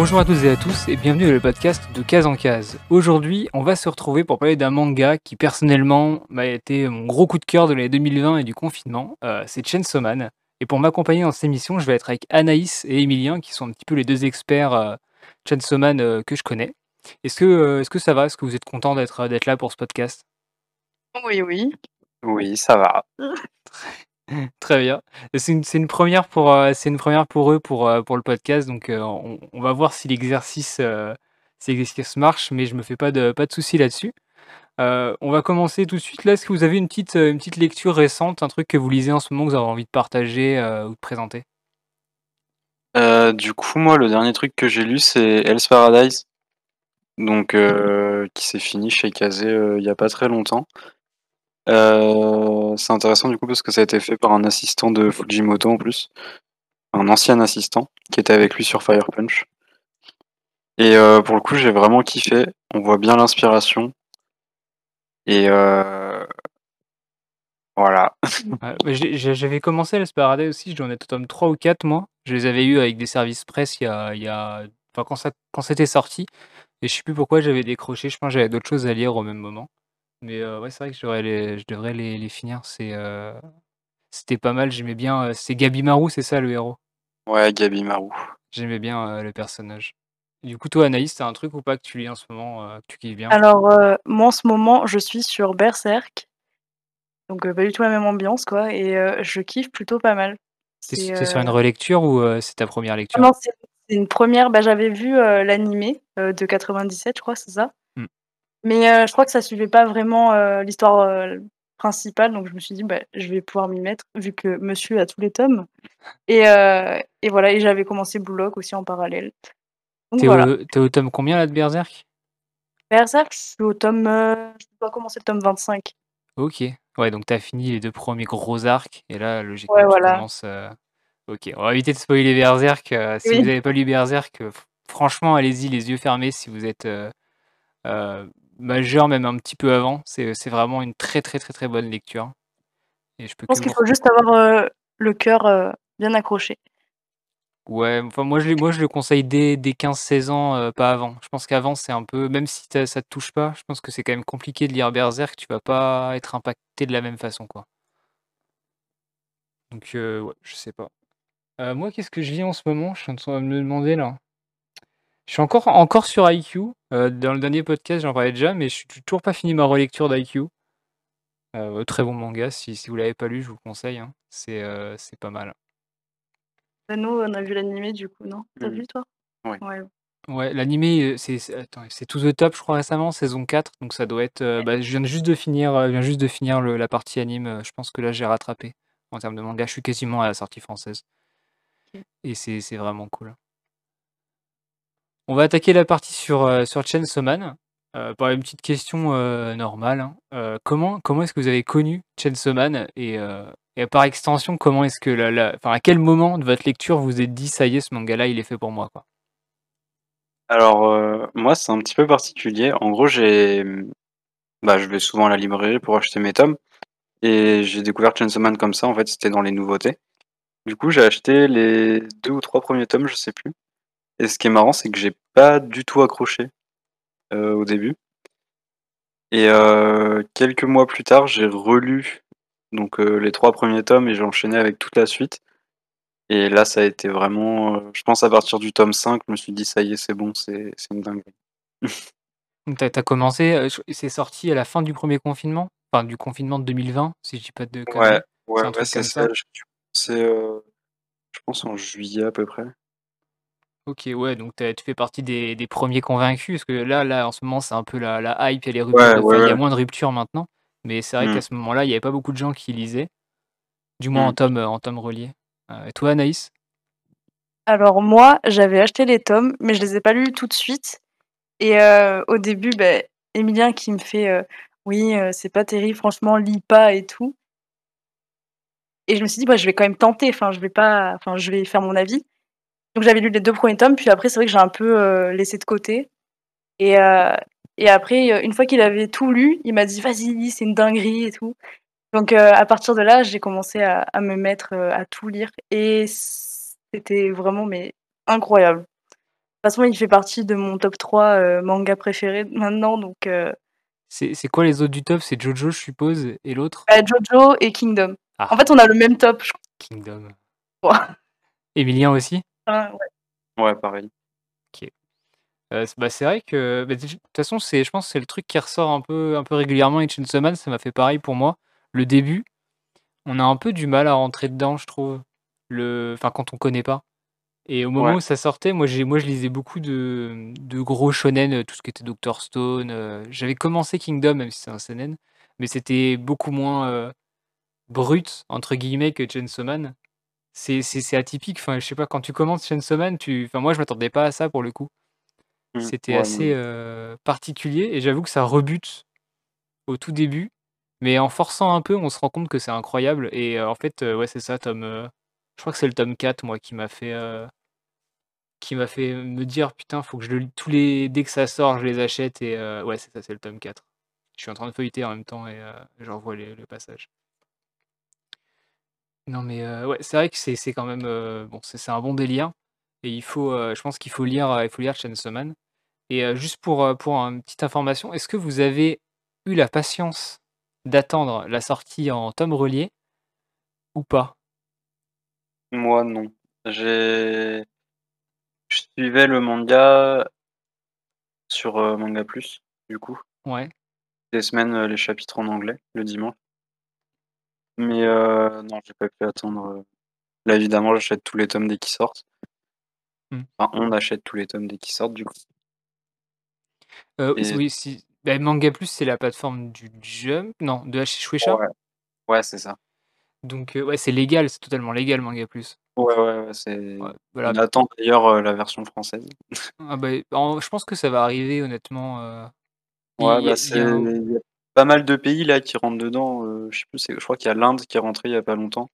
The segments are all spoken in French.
Bonjour à toutes et à tous et bienvenue dans le podcast de Case en Case. Aujourd'hui, on va se retrouver pour parler d'un manga qui personnellement m'a été mon gros coup de cœur de l'année 2020 et du confinement. Euh, c'est Chainsaw Man. Et pour m'accompagner dans cette émission, je vais être avec Anaïs et Emilien qui sont un petit peu les deux experts euh, Chainsaw Man euh, que je connais. Est-ce que, euh, est-ce que ça va? Est-ce que vous êtes content d'être d'être là pour ce podcast? Oui, oui. Oui, ça va. Très bien. C'est une, c'est une première pour, euh, c'est une première pour eux pour, euh, pour le podcast, donc euh, on, on va voir si l'exercice, euh, si l'exercice marche, mais je me fais pas de, pas de soucis là-dessus. Euh, on va commencer tout de suite. Là, est-ce que vous avez une petite, euh, une petite lecture récente, un truc que vous lisez en ce moment que vous avez envie de partager euh, ou de présenter? Euh, du coup, moi, le dernier truc que j'ai lu, c'est Hell's Paradise, donc euh, qui s'est fini chez Kazé euh, il y a pas très longtemps. Euh, c'est intéressant du coup parce que ça a été fait par un assistant de Fujimoto en plus, un ancien assistant qui était avec lui sur Fire Punch. Et euh, pour le coup, j'ai vraiment kiffé. On voit bien l'inspiration. Et euh, voilà. J'avais commencé à Paradise aussi, je dois en être au tome 3 ou 4 moi. Je les avais eus avec des services presse il y a, y a... Enfin, quand, ça, quand c'était sorti. Et je sais plus pourquoi j'avais décroché, je pense que j'avais d'autres choses à lire au même moment. Mais euh, ouais, c'est vrai que je devrais les, je devrais les, les finir. C'est, euh, C'était pas mal, j'aimais bien. euh, c'est Gabimaru, c'est ça le héros? Ouais, Gabi Maru. J'aimais bien euh, le personnage. Du coup, toi, Anaïs, t'as un truc ou pas que tu lis en ce moment, euh, que tu kiffes bien? Alors, euh, moi, en ce moment, je suis sur Berserk. Donc, euh, pas du tout la même ambiance, quoi. Et euh, je kiffe plutôt pas mal. C'est C'est c'est sur euh, une relecture ou euh, c'est ta première ah lecture? non, c'est c'est une première. Bah, J'avais vu euh, l'animé euh, de 97, je crois, c'est ça? Mais euh, je crois que ça suivait pas vraiment euh, l'histoire euh, principale. Donc, je me suis dit, bah, je vais pouvoir m'y mettre, vu que monsieur a tous les tomes. Et, et voilà, et j'avais commencé Blue Lock aussi en parallèle. T'es voilà. au, tome combien là de Berserk? Berserk, je suis au tome. je dois commencer le tome 25. Ok. Ouais, donc t'as fini les deux premiers gros arcs, et là, logiquement, Ouais, tu commences. Ok, on va éviter de spoiler Berserk. si vous n'avez pas lu Berserk, fr- franchement, allez-y, les yeux fermés si vous êtes euh, majeur, même un petit peu avant. C'est vraiment une très très très très bonne lecture. Et je peux Je pense qu'il faut juste avoir euh, le cœur euh, bien accroché. Ouais, enfin moi je, le- moi je le conseille dès, dès 15-16 ans, euh, pas avant. Je pense qu'avant c'est un peu, même si ça te touche pas, je pense que c'est quand même compliqué de lire Berserk, tu vas pas être impacté de la même façon quoi. Donc ouais, je sais pas. Moi qu'est-ce que je lis en ce moment? Je suis en train de me demander là. Je suis encore, encore sur IQ. euh, dans le dernier podcast j'en parlais déjà, mais je suis toujours pas fini ma relecture d'IQ. Euh, très bon manga, si, si vous l'avez pas lu, je vous le conseille. hein. C'est euh, c'est pas mal. Bah, Nous, on a vu l'animé du coup, non? T'as Mhm. vu toi? Ouais. Ouais. Ouais, l'animé, c'est c'est attends, c'est To the Top, je crois récemment, saison 4, donc ça doit être. euh, bah, je viens juste de finir, euh, je viens juste de finir le- la partie anime. Je pense que là j'ai rattrapé en termes de manga. Je suis quasiment à la sortie française et c'est c'est vraiment cool. On va attaquer la partie sur euh, sur Chainsaw Man euh, par une petite question euh, normale. hein. Euh, comment est-ce que vous avez connu Chainsaw Man et, par extension comment est-ce que la, enfin à quel moment de votre lecture vous vous êtes dit ça y est ce manga-là il est fait pour moi. Alors, moi, c'est un petit peu particulier. En gros, j'ai, bah, je vais souvent à la librairie pour acheter mes tomes. Et j'ai découvert Chainsaw Man comme ça, en fait, c'était dans les nouveautés. Du coup, j'ai acheté les deux ou trois premiers tomes, je sais plus. Et ce qui est marrant, c'est que j'ai pas du tout accroché euh, au début. Et euh, quelques mois plus tard, j'ai relu donc euh, les trois premiers tomes et j'ai enchaîné avec toute la suite. Et là, ça a été vraiment, euh, je pense à partir du tome 5, je me suis dit ça y est, c'est bon, c'est c'est une dinguerie. Donc t'as as commencé, je c'est sorti à la fin du premier confinement? Enfin du confinement de 2020, si je dis pas de Ouais, conneries? ouais, C'est un ouais, truc c'est comme ça. euh, je pense en juillet à peu près. OK, ouais, donc tu tu fais partie des des premiers convaincus, parce que là là, en ce moment, c'est un peu la la hype, il y a les ruptures Ouais, de ouais, enfin, il y a ouais. moins de ruptures maintenant, mais c'est vrai Hmm, qu'à ce moment-là, il y avait pas beaucoup de gens qui lisaient, du moins en hmm. tome, heu, en tome relié. Heu, et toi, Anaïs? Alors moi, j'avais acheté les tomes, mais je les ai pas lus tout de suite. Et euh, au début, bah, Emilien qui me fait euh, oui, euh, c'est pas terrible, franchement, lis pas et tout. Et je me suis dit, bah, je vais quand même tenter, enfin, je vais pas, enfin, je vais faire mon avis. Donc j'avais lu les deux premiers tomes, puis après, c'est vrai que j'ai un peu euh, laissé de côté. Et, euh, et après, euh, une fois qu'il avait tout lu, il m'a dit, vas-y, lis, c'est une dinguerie et tout. Donc euh, à partir de là, j'ai commencé à, à me mettre à tout lire. Et c'était vraiment mais incroyable. façon, il fait partie de mon top 3, heu, mangas préférés maintenant donc C'est quoi les autres du top? C'est JoJo, je suppose et l'autre? Bah, JoJo et Kingdom. Ah. En fait, on a le même top, je Kingdom. crois. Emilien aussi? Ah ouais. Ouais, pareil. C bah, c'est vrai que, bah, de toute façon, c'est je pense c'est le truc qui ressort un peu un peu régulièrement avec Chainsaw Man, ça m'a fait pareil pour moi. Le début, on a un peu du mal à rentrer dedans, je trouve. Le enfin, quand on connaît pas et au moment Ouais. où ça sortait, moi j'ai moi je lisais beaucoup de de gros shonen, heu, tout ce qui était Doctor Stone, heu, j'avais commencé Kingdom, même si c'est un seinen, mais c'était beaucoup moins, heu, «brut» entre guillemets que Chainsaw Man. C'est c'est c'est atypique, enfin, je sais pas, quand tu commences Chainsaw tu enfin, moi je m'attendais pas à ça pour le coup. Mmh. C'était Ouais, assez, heu, particulier et j'avoue que ça rebute au tout début, mais en forçant un peu, on se rend compte que c'est incroyable et heu, en fait, heu, ouais, c'est ça, tome, je crois que c'est le tome 4 moi qui m'a fait, qui m'a fait me dire: «Putain, faut que je le lis tous les dès que ça sort, je les achète» et ouais, c'est ça, c'est le tome 4. Je suis en train de feuilleter en même temps et je revois les le passage. Non mais heu, ouais, c'est vrai que c'est c'est quand même, heu, bon, c'est c'est un bon délire et il faut, heu, je pense qu'il faut lire, heu, il faut lire Chainsaw Man et heu, juste pour, heu, pour une petite information, est-ce que vous avez eu la patience d'attendre la sortie en tome relié ou pas? Moi, non. J'ai je suivais le manga sur, heu, Manga Plus, du coup. Ouais. Des semaines, heu, les chapitres en anglais, le dimanche. Mais heu, non, j'ai pas pu attendre, heu là, évidemment, j'achète tous les tomes dès qu'ils sortent. Mmh. Enfin, on achète tous les tomes dès qu'ils sortent, du coup. Et oui, si, bah, Manga Plus, c'est la plateforme du Jump? Non, de Shueisha? Ouais. Ouais, c'est ça. Donc heu, ouais, c'est légal, c'est totalement légal Manga Plus. Ouais, ouais, ouais, c'est Ouais, voilà. on attend d'ailleurs, heu, la version française. Ah bah, en je pense que ça va arriver honnêtement, Ouais, bah, a pas mal de pays là qui rentrent dedans, heu, je sais plus c'est je crois qu'il y a l'Inde qui est rentrée il y a pas longtemps.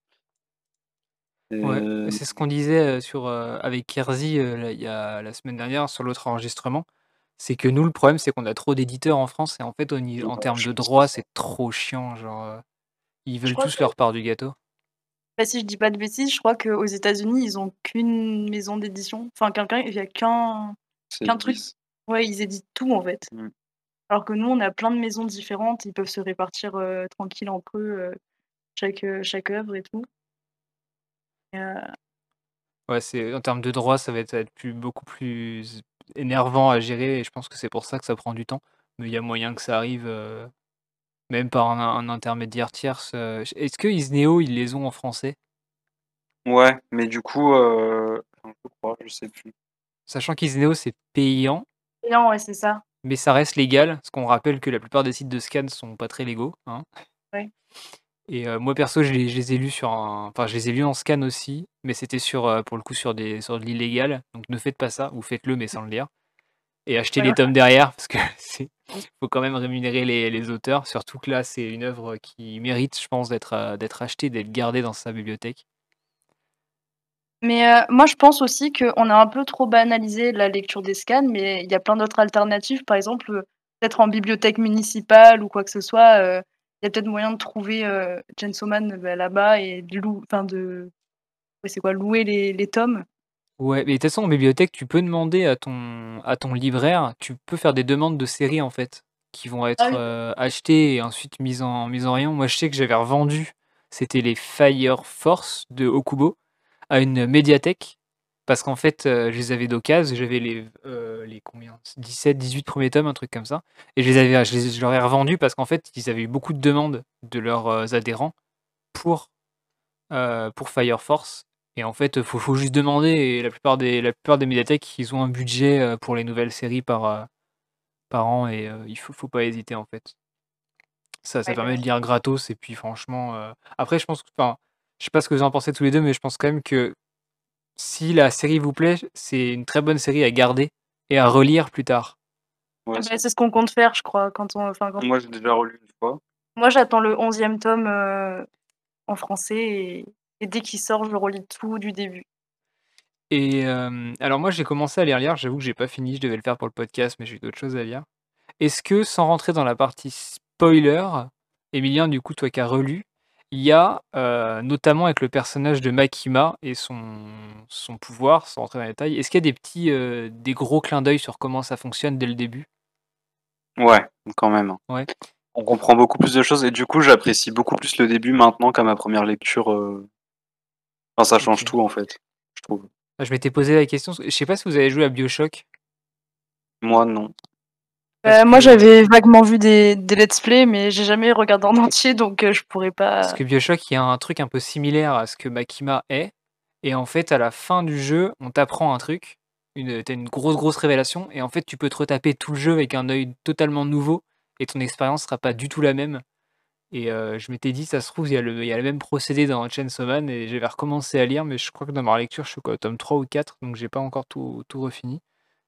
Ouais, Et c'est ce qu'on disait, heu, sur, avec il y a la semaine dernière sur l'autre enregistrement. C'est que nous, le problème, c'est qu'on a trop d'éditeurs en France et en fait, au ni Ouais, en termes je de pense que droits, c'est trop chiant, genre, ils Je veulent crois tous que leur part du gâteau. bah, si je dis pas de bêtises, je crois qu'aux États-Unis, ils ont qu'une maison d'édition. Enfin, quelqu'un il y a qu'un C'est qu'un truc 10. ouais, ils éditent tout, en fait. Alors que nous, on a plein de maisons différentes, ils peuvent se répartir, heu, tranquille entre eux, heu, chaque, heu, chaque œuvre et tout. Et Ouais, c'est en termes de droits, ça va être ça va être plus beaucoup plus énervant à gérer et je pense que c'est pour ça que ça prend du temps. Mais il y a moyen que ça arrive, même par un un intermédiaire tierce, est-ce que Isneo, ils les ont en français? Ouais, mais du coup, je crois, je sais plus. Sachant qu'Isneo, c'est payant payant, ouais, c'est ça. Mais ça reste légal, parce qu'on rappelle que la plupart des sites de scan sont pas très légaux, hein. Ouais. Et heu, moi perso, je les je les ai lus sur un enfin, je les ai lus en scan aussi, mais c'était sur, heu, pour le coup, sur des sur de l'illégal, donc ne faites pas ça ou faites-le mais sans le lire et achetez les tomes derrière parce que c'est faut quand même rémunérer les les auteurs, surtout que là, c'est une œuvre qui mérite, je pense, d'être, d'être achetée, d'être gardée dans sa bibliothèque. Mais heu, moi, je pense aussi qu'on a un peu trop banalisé la lecture des scans, mais il y a plein d'autres alternatives. Par exemple, peut-être en bibliothèque municipale ou quoi que ce soit, heu, il y a peut-être moyen de trouver, Man, bah, là-bas et de lou de ouais, c'est quoi? Louer les les tomes. Ouais, mais de toute façon, en bibliothèque, tu peux demander à ton à ton libraire, tu peux faire des demandes de séries, en fait, qui vont Ah être, oui. heu, achetées et ensuite mises en mises en rayon. Moi, je sais que j'avais revendu, c'était les Fire Force de Ōkubo à une médiathèque parce qu'en fait, heu, je les avais d'occasion, j'avais les heu, les combien? 17-18 premiers tomes, un truc comme ça et je les avais je les je leur ai revendus parce qu'en fait, ils avaient eu beaucoup de demandes de leurs, heu, adhérents pour, pour Fire Force et en fait, faut faut juste demander et la plupart des la plupart des médiathèques, ils ont un budget, pour les nouvelles séries par, par an et il faut faut pas hésiter, en fait. Ça ça Ouais, permet de lire gratos et puis franchement, après je pense que enfin, je sais pas ce que vous en pensez tous les 2, mais je pense quand même que si la série vous plaît, c'est une très bonne série à garder et à relire plus tard. Ouais, Ah c'est bah, c'est ce qu'on compte faire, je crois, quand on enfin, quand Moi, j'ai déjà relu une fois. moi, j'attends le 11e tome, heu, en français et et dès qu'il sort, je relis tout du début. Et hem, alors moi, j'ai commencé à les relire, j'avoue que j'ai pas fini, je devais le faire pour le podcast, mais j'ai eu d'autres choses à lire. Est-ce que, sans rentrer dans la partie spoiler, Emilien, du coup, toi qui as relu, Il y a, heu, notamment avec le personnage de Makima et son son pouvoir, sans rentrer dans les détails, est-ce qu'il y a des petits, heu, des gros clins d'œil sur comment ça fonctionne dès le début? Ouais, quand même. Ouais. On comprend beaucoup plus de choses et du coup, j'apprécie beaucoup plus le début maintenant qu'à ma première lecture, heu enfin ça change tout en fait, je trouve. Ah, je m'étais posé la question, je sais pas si vous avez joué à BioShock? Moi non. Parce Heu, moi j'avais vaguement vu des des let's play, mais j'ai jamais regardé en entier donc heu, je pourrais parce pas que BioShock, il y a un truc un peu similaire à ce que Makima est. Et en fait, à la fin du jeu, on t'apprend un truc, une, tu as une grosse, grosse révélation et en fait, tu peux te retaper tout le jeu avec un œil totalement nouveau et ton expérience sera pas du tout la même. Et heu, je m'étais dit: «Ça se trouve, il y a le il y a le même procédé dans Chainsaw Man» et j'avais recommencé à lire, mais je crois que dans ma lecture, je suis au tome 3 ou 4, donc j'ai pas encore tout tout refini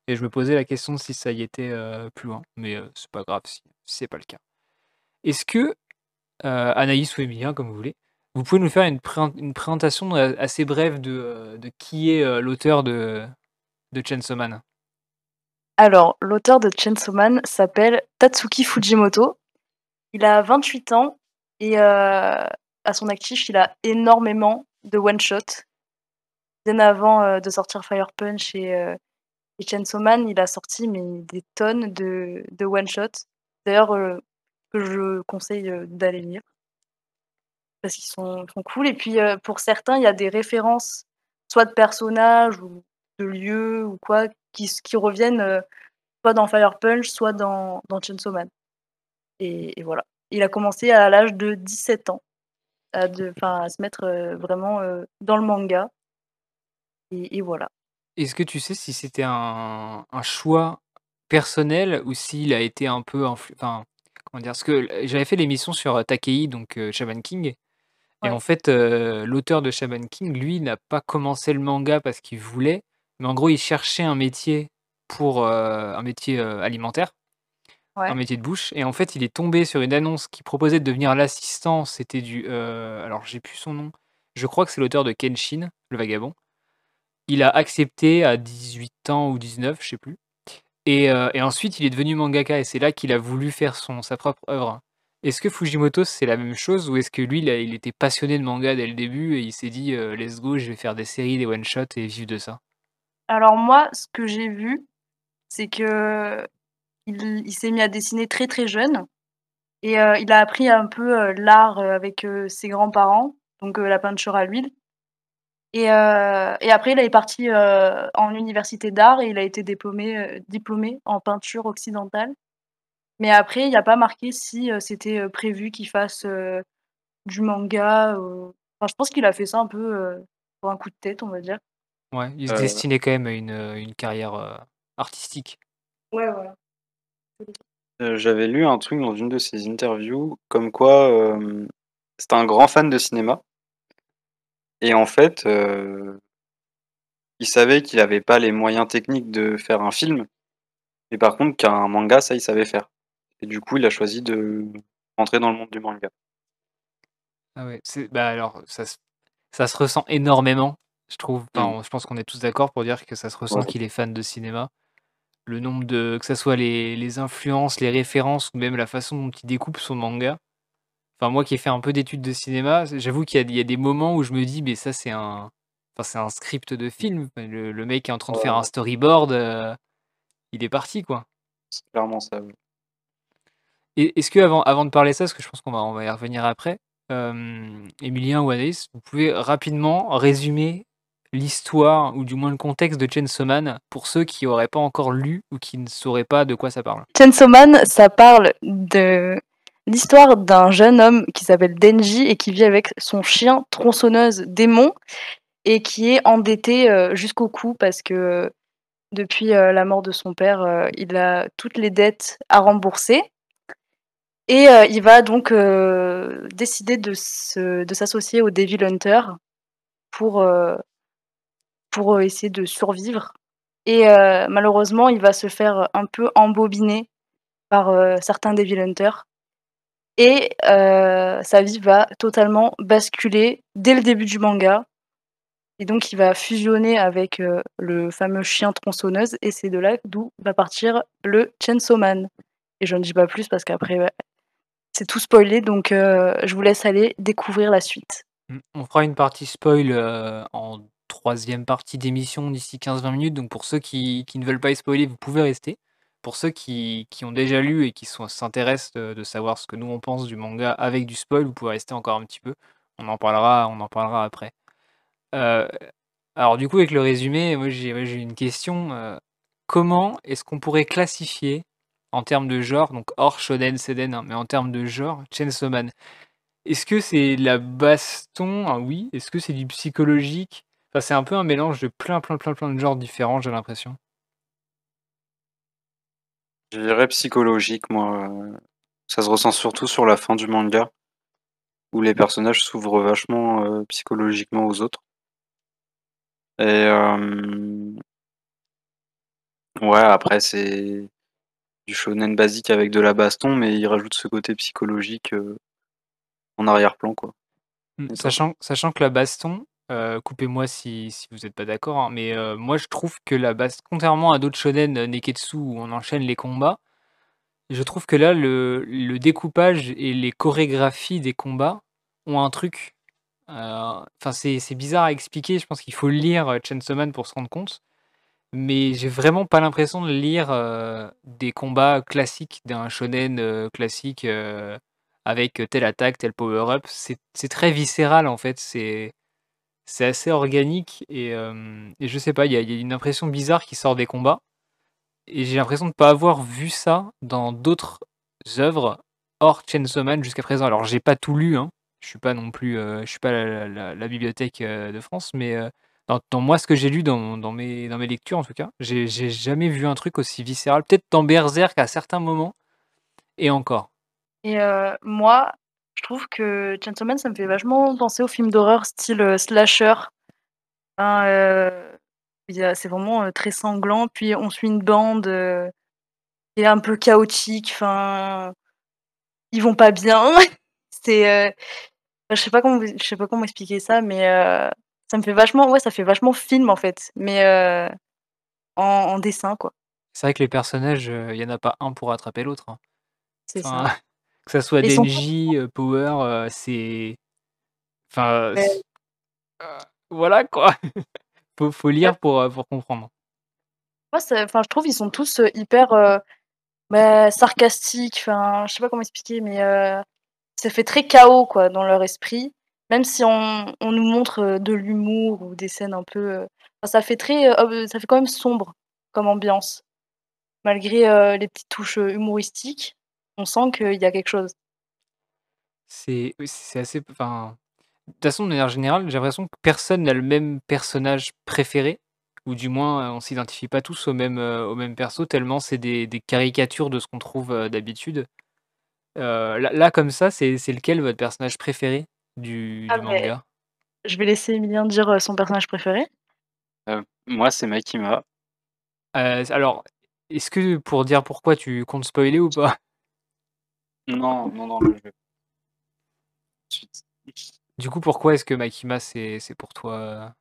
et je me posais la question si ça y était, plus loin, mais heu, c'est pas grave si c'est pas le cas. Est-ce que, Anaïs ou Emilien, comme vous voulez, vous pouvez nous faire une une présentation, assez brève de, de qui est, l'auteur de de Chainsaw Man? Alors, l'auteur de Chainsaw Man s'appelle Tatsuki Fujimoto. Il a 28 ans et à son actif, il a énormément de one shot. Bien avant, de sortir Fire Punch et et Chainsaw Man, il a sorti mais des tonnes de de one shot. D'ailleurs, heu, que je conseille, heu, d'aller lire. Parce qu'ils sont cool et puis, heu, pour certains, il y a des références, soit de personnages ou de lieux ou quoi, qui reviennent, soit dans Fire Punch, soit dans dans Chainsaw Man et voilà. Il a commencé à l'âge de 17 ans, à se mettre, vraiment, dans le manga et voilà. Est-ce que tu sais si c'était un un choix personnel ou s'il a été un peu influ enfin, comment dire? Parce que l j'avais fait l'émission sur, heu, Takei, donc heu, Shaman King et en Ouais. fait, heu, l'auteur de Shaman King, lui, n'a pas commencé le manga parce qu'il voulait, mais en gros, il cherchait un métier pour, heu, un métier, heu, alimentaire, un Ouais. métier de bouche et en fait, il est tombé sur une annonce qui proposait de devenir l'assistant, c'était du, heu, alors j'ai plus son nom, je crois que c'est l'auteur de Kenshin, le vagabond. Il a accepté à 18 ans ou 19, je sais plus et heu et ensuite il est devenu mangaka et c'est là qu'il a voulu faire son sa propre œuvre. Est-ce que Fujimoto, c'est la même chose ou est-ce que lui, il il était passionné de manga dès le début et il s'est dit, heu: «Let's go, je vais faire des séries, des one shot et vivre de ça»? Alors moi, ce que j'ai vu, c'est qu'il il s'est mis à dessiner très, très jeune et heu, il a appris un peu, l'art, avec, ses grands-parents, donc la peinture à l'huile et heu et après il est parti, heu, en université d'art et il a été diplômé, heu, diplômé en peinture occidentale. Mais après, il y a pas marqué si, c'était, prévu qu'il fasse, du manga, enfin je pense qu'il a fait ça un peu, pour un coup de tête, on va dire. Ouais, il se destinait quand même à une, une carrière, artistique. Ouais, voilà. J'avais lu un truc dans une de ses interviews comme quoi, c'était un grand fan de cinéma et en fait, heu il savait qu'il avait pas les moyens techniques de faire un film, mais par contre qu'un manga, ça, il savait faire et du coup, il a choisi de rentrer dans le monde du manga. Ah ouais, c'est bah, alors ça se ça se ressent énormément, je trouve. Enfin, je pense qu'on est tous d'accord pour dire que ça se ressent Ouais. qu'il est fan de cinéma. Le nombre de que ça soit les les influences, les références ou même la façon dont il découpe son manga. Enfin, moi qui ai fait un peu d'études de cinéma, j'avoue qu'il y a il y a des moments où je me dis: «Mais ça, c'est un enfin, c'est un script de film». Le le mec est en train de faire un storyboard, heu, il est parti, quoi. C'est clairement ça, oui. Et est-ce qu'avant avant de parler ça, parce que je pense qu'on va on va y revenir après, hem, Emilien ou Anaïs, vous pouvez rapidement résumer l'histoire ou du moins le contexte de Chainsaw Man pour ceux qui auraient pas encore lu ou qui ne sauraient pas de quoi ça parle? Chainsaw Man, ça parle de l'histoire d'un jeune homme qui s'appelle Denji et qui vit avec son chien tronçonneuse démon et qui est endetté, heu, jusqu'au cou parce que depuis, heu, la mort de son père, il a toutes les dettes à rembourser. Et il va donc, décider de se de s'associer aux Devil Hunters pour, essayer de survivre. Et heu, malheureusement, il va se faire un peu embobiner par, certains Devil Hunters et heu, sa vie va totalement basculer dès le début du manga. Et donc il va fusionner avec, heu, le fameux chien tronçonneuse. Et c'est de là d'où va partir le Chainsaw Man. Et je ne dis pas plus parce qu'après, c'est tout spoilé, donc heu, je vous laisse aller découvrir la suite. On fera une partie spoil, en troisième partie d'émission d'ici 15-20 minutes, donc pour ceux qui qui ne veulent pas être spoilés, vous pouvez rester. Pour ceux qui qui ont déjà lu et qui s'intéressent, de savoir ce que nous on pense du manga avec du spoil, vous pouvez rester encore un petit peu. On en parlera on en parlera après. Heu, alors du coup avec le résumé, moi j'ai une question, heu, comment est-ce qu'on pourrait classifier en termes de genre, donc hors shonen, seinen, hein, mais en termes de genre, Chainsaw Man? Est-ce que c'est la baston? Ah oui. Est-ce que c'est du psychologique? Enfin, c'est un peu un mélange de plein, plein, plein, plein de genres différents, j'ai l'impression. Je dirais psychologique, moi, heu, ça se ressent surtout sur la fin du manga où les personnages s'ouvrent vachement, heu, psychologiquement aux autres. Et hem ouais, après c'est du shonen basique avec de la baston, mais il rajoute ce côté psychologique, en arrière-plan, quoi. Sachant sachant que la baston, coupez-moi si vous êtes pas d'accord, hein, mais moi je trouve que la bas contrairement à d'autres shonen, Neketsu où on enchaîne les combats, je trouve que là le découpage et les chorégraphies des combats ont un truc, enfin c'est c'est bizarre à expliquer, je pense qu'il faut lire, Chainsaw Man pour se rendre compte. Mais j'ai vraiment pas l'impression de lire, des combats classiques d'un shonen, classique, avec telle attaque, tel power up. C'est c'est très viscéral en fait, c'est c'est assez organique et et je sais pas, il y a une impression bizarre qui sort des combats et j'ai l'impression de pas avoir vu ça dans d'autres œuvres hors Chainsaw Man jusqu'à présent. Alors j'ai pas tout lu, hein, je suis pas non plus, heu, je suis pas la bibliothèque, heu, de France, mais dans moi ce que j'ai lu dans dans mes dans mes lectures en tout cas, j'ai jamais vu un truc aussi viscéral. Peut-être dans Berserk à certains moments et encore. Et moi, je trouve que Chainsaw Man, ça me fait vachement penser aux films d'horreur style, heu, slasher. A c'est vraiment, heu, très sanglant, puis on suit une bande, qui est un peu chaotique, enfin, ils vont pas bien. C'est, je sais pas comment vous je sais pas comment expliquer ça, mais ça me fait vachement ouais, ça fait vachement film en fait, mais en en dessin quoi. C'est vrai que les personnages, il y en a pas un pour attraper l'autre, hein. C'est Enfin, ça. Que ça soit Denji, heu, Power, heu, c'est enfin, heu, voilà quoi. Faut faut ouais, lire pour, comprendre. moi enfin je trouve ils sont tous, hyper, bah, sarcastiques, enfin, je sais pas comment expliquer, mais ça fait très chaos quoi dans leur esprit. Même si on on nous montre, de l'humour ou des scènes un peu, ça fait très, ça fait quand même sombre comme ambiance. Malgré, les petites touches, humoristiques, on sent qu'il y a quelque chose. C'est oui, c'est assez enfin, de toute façon, de manière générale, j'ai l'impression que personne n'a le même personnage préféré ou du moins, heu, on s'identifie pas tous au même, heu, au même perso tellement c'est des des caricatures de ce qu'on trouve, heu, d'habitude. Là là comme ça, c'est c'est lequel votre personnage préféré du Ah du manga? je vais laisser Emilien dire, son personnage préféré. Moi, c'est Makima. Alors, est-ce que pour dire pourquoi tu comptes spoiler ou pas? Non, non, non, là, je vais suite. Du coup, pourquoi est-ce que Makima c'est c'est pour toi,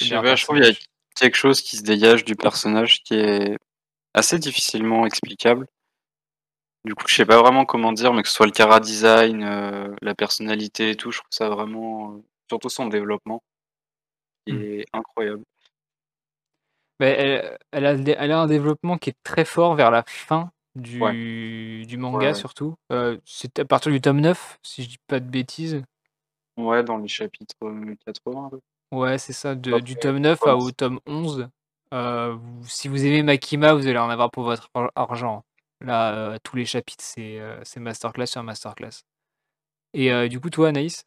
le Je sais meilleur pas, je trouve il y a quelque chose qui se dégage du personnage qui est assez difficilement explicable. Du coup, je sais pas vraiment comment dire, mais que ce soit le chara-design, heu, la personnalité et tout, je trouve ça vraiment, heu surtout son développement qui Mmh. est incroyable. Beh, elle elle a le dé elle a un développement qui est très fort vers la fin Ouais, du du ouais, manga ouais. surtout. Heu, c'est à partir du tome 9 si je dis pas de bêtises. Ouais, dans les chapitres, heu, 80, ouais. Ouais, c'est ça, de du tome 9 à au 70. tome 11, heu, vous si vous aimez Makima, vous allez en avoir pour votre ar argent. Là, tous les chapitres, c'est, masterclass sur masterclass. Et du coup, toi, Anaïs?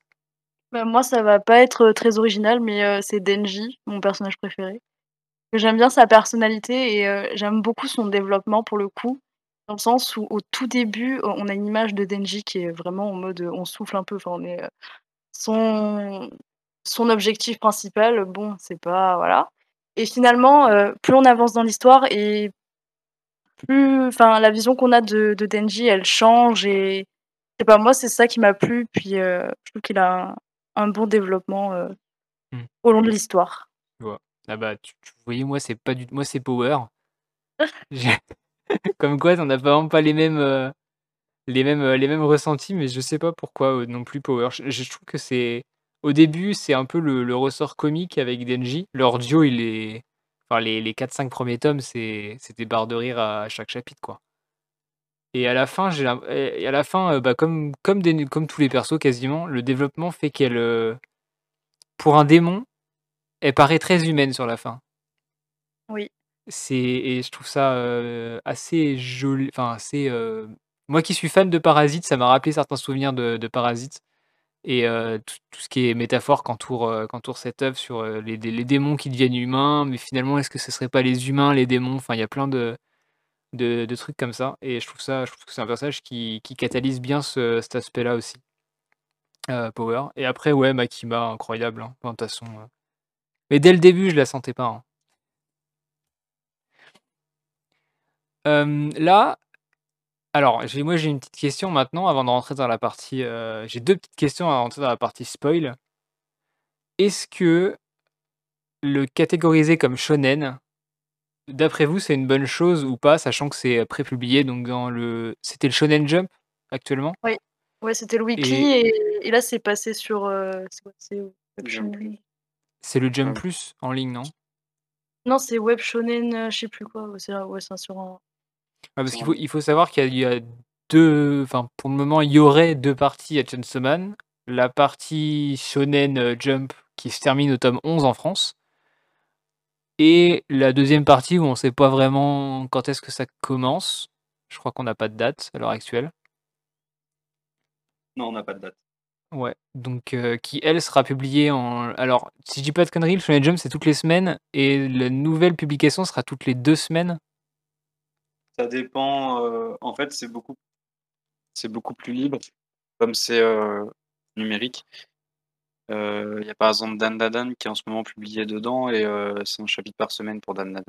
Bah, moi, ça va pas être, très original, mais c'est Denji, mon personnage préféré. J'aime bien sa personnalité et j'aime beaucoup son développement pour le coup, dans le sens où au tout début, on on a une image de Denji qui est vraiment en mode, on souffle un peu, enfin on est, heu son son objectif principal, bon, c'est pas voilà et finalement, heu, plus on avance dans l'histoire et plus enfin la vision qu'on a de de Denji, elle change et je sais pas, moi, c'est ça qui m'a plu, puis, heu, je trouve qu'il a un un bon développement, heu, Mmh, au long de l'histoire. vois. Ah bah, tu tu voyez, moi, c'est pas du moi, c'est Power. Comme quoi, on n'a vraiment pas les mêmes, heu les mêmes, les mêmes ressentis, mais je sais pas pourquoi, non plus Power. Je trouve que c'est au début, c'est un peu le ressort comique avec Denji. Leur duo, il est enfin les les 4-5 premiers tomes, c'est des barres de rire à chaque chapitre, quoi. Et à la fin, j'ai et à la fin, bah, comme comme comme tous les persos quasiment, le développement fait qu'elle, pour un démon, elle paraît très humaine sur la fin. Oui. C'est et je trouve ça, assez joli enfin assez, moi qui suis fan de Parasite, ça m'a rappelé certains souvenirs de de Parasite et tout ce qui est métaphore qu'entoure, qu'entoure cette œuvre sur, les les démons qui deviennent humains, mais finalement, est-ce que ce serait pas les humains, les démons? Enfin, il y a plein de de trucs comme ça et je trouve ça je trouve que c'est un personnage qui qui catalyse bien ce cet aspect-là aussi. Power et après, ouais, Makima, incroyable, hein. De toute façon, mais dès le début, je la sentais pas, hein. Là, alors j'ai moi, j'ai une petite question maintenant avant de rentrer dans la partie, j'ai 2 petites questions avant de rentrer dans la partie spoil. Est-ce que le catégoriser comme shonen, d'après vous, c'est une bonne chose ou pas? Sachant que c'est, prépublié donc dans le c'était le Shonen Jump actuellement? Oui, ouais, c'était le weekly Et et et là, c'est passé sur, heu, c'est quoi? C'est Web Jump Shonen. c'est le Jump. Plus en ligne, non? Non, c'est Web Shonen, je sais plus quoi, ouais, c'est ouais, c'est sur un Parce qu'il faut il faut savoir qu'il y a il y a 2 enfin, pour le moment, il y aurait 2 parties à Chainsaw Man. La partie Shonen Jump qui se termine au tome 11 en France et la 2e partie où on sait pas vraiment quand est-ce que ça commence. Je crois qu'on n'a pas de date à l'heure actuelle. Non, on n'a pas de date. Ouais, donc heu, qui elle sera publiée en alors si je dis pas de conneries, le Shonen Jump c'est toutes les semaines et la nouvelle publication sera toutes les 2 semaines? Ça dépend, heu, en fait, c'est beaucoup c'est beaucoup plus libre comme c'est, heu, numérique. Heu, il y a par exemple Dandadan qui est en ce moment publié dedans et c'est un chapitre par semaine pour Dandadan.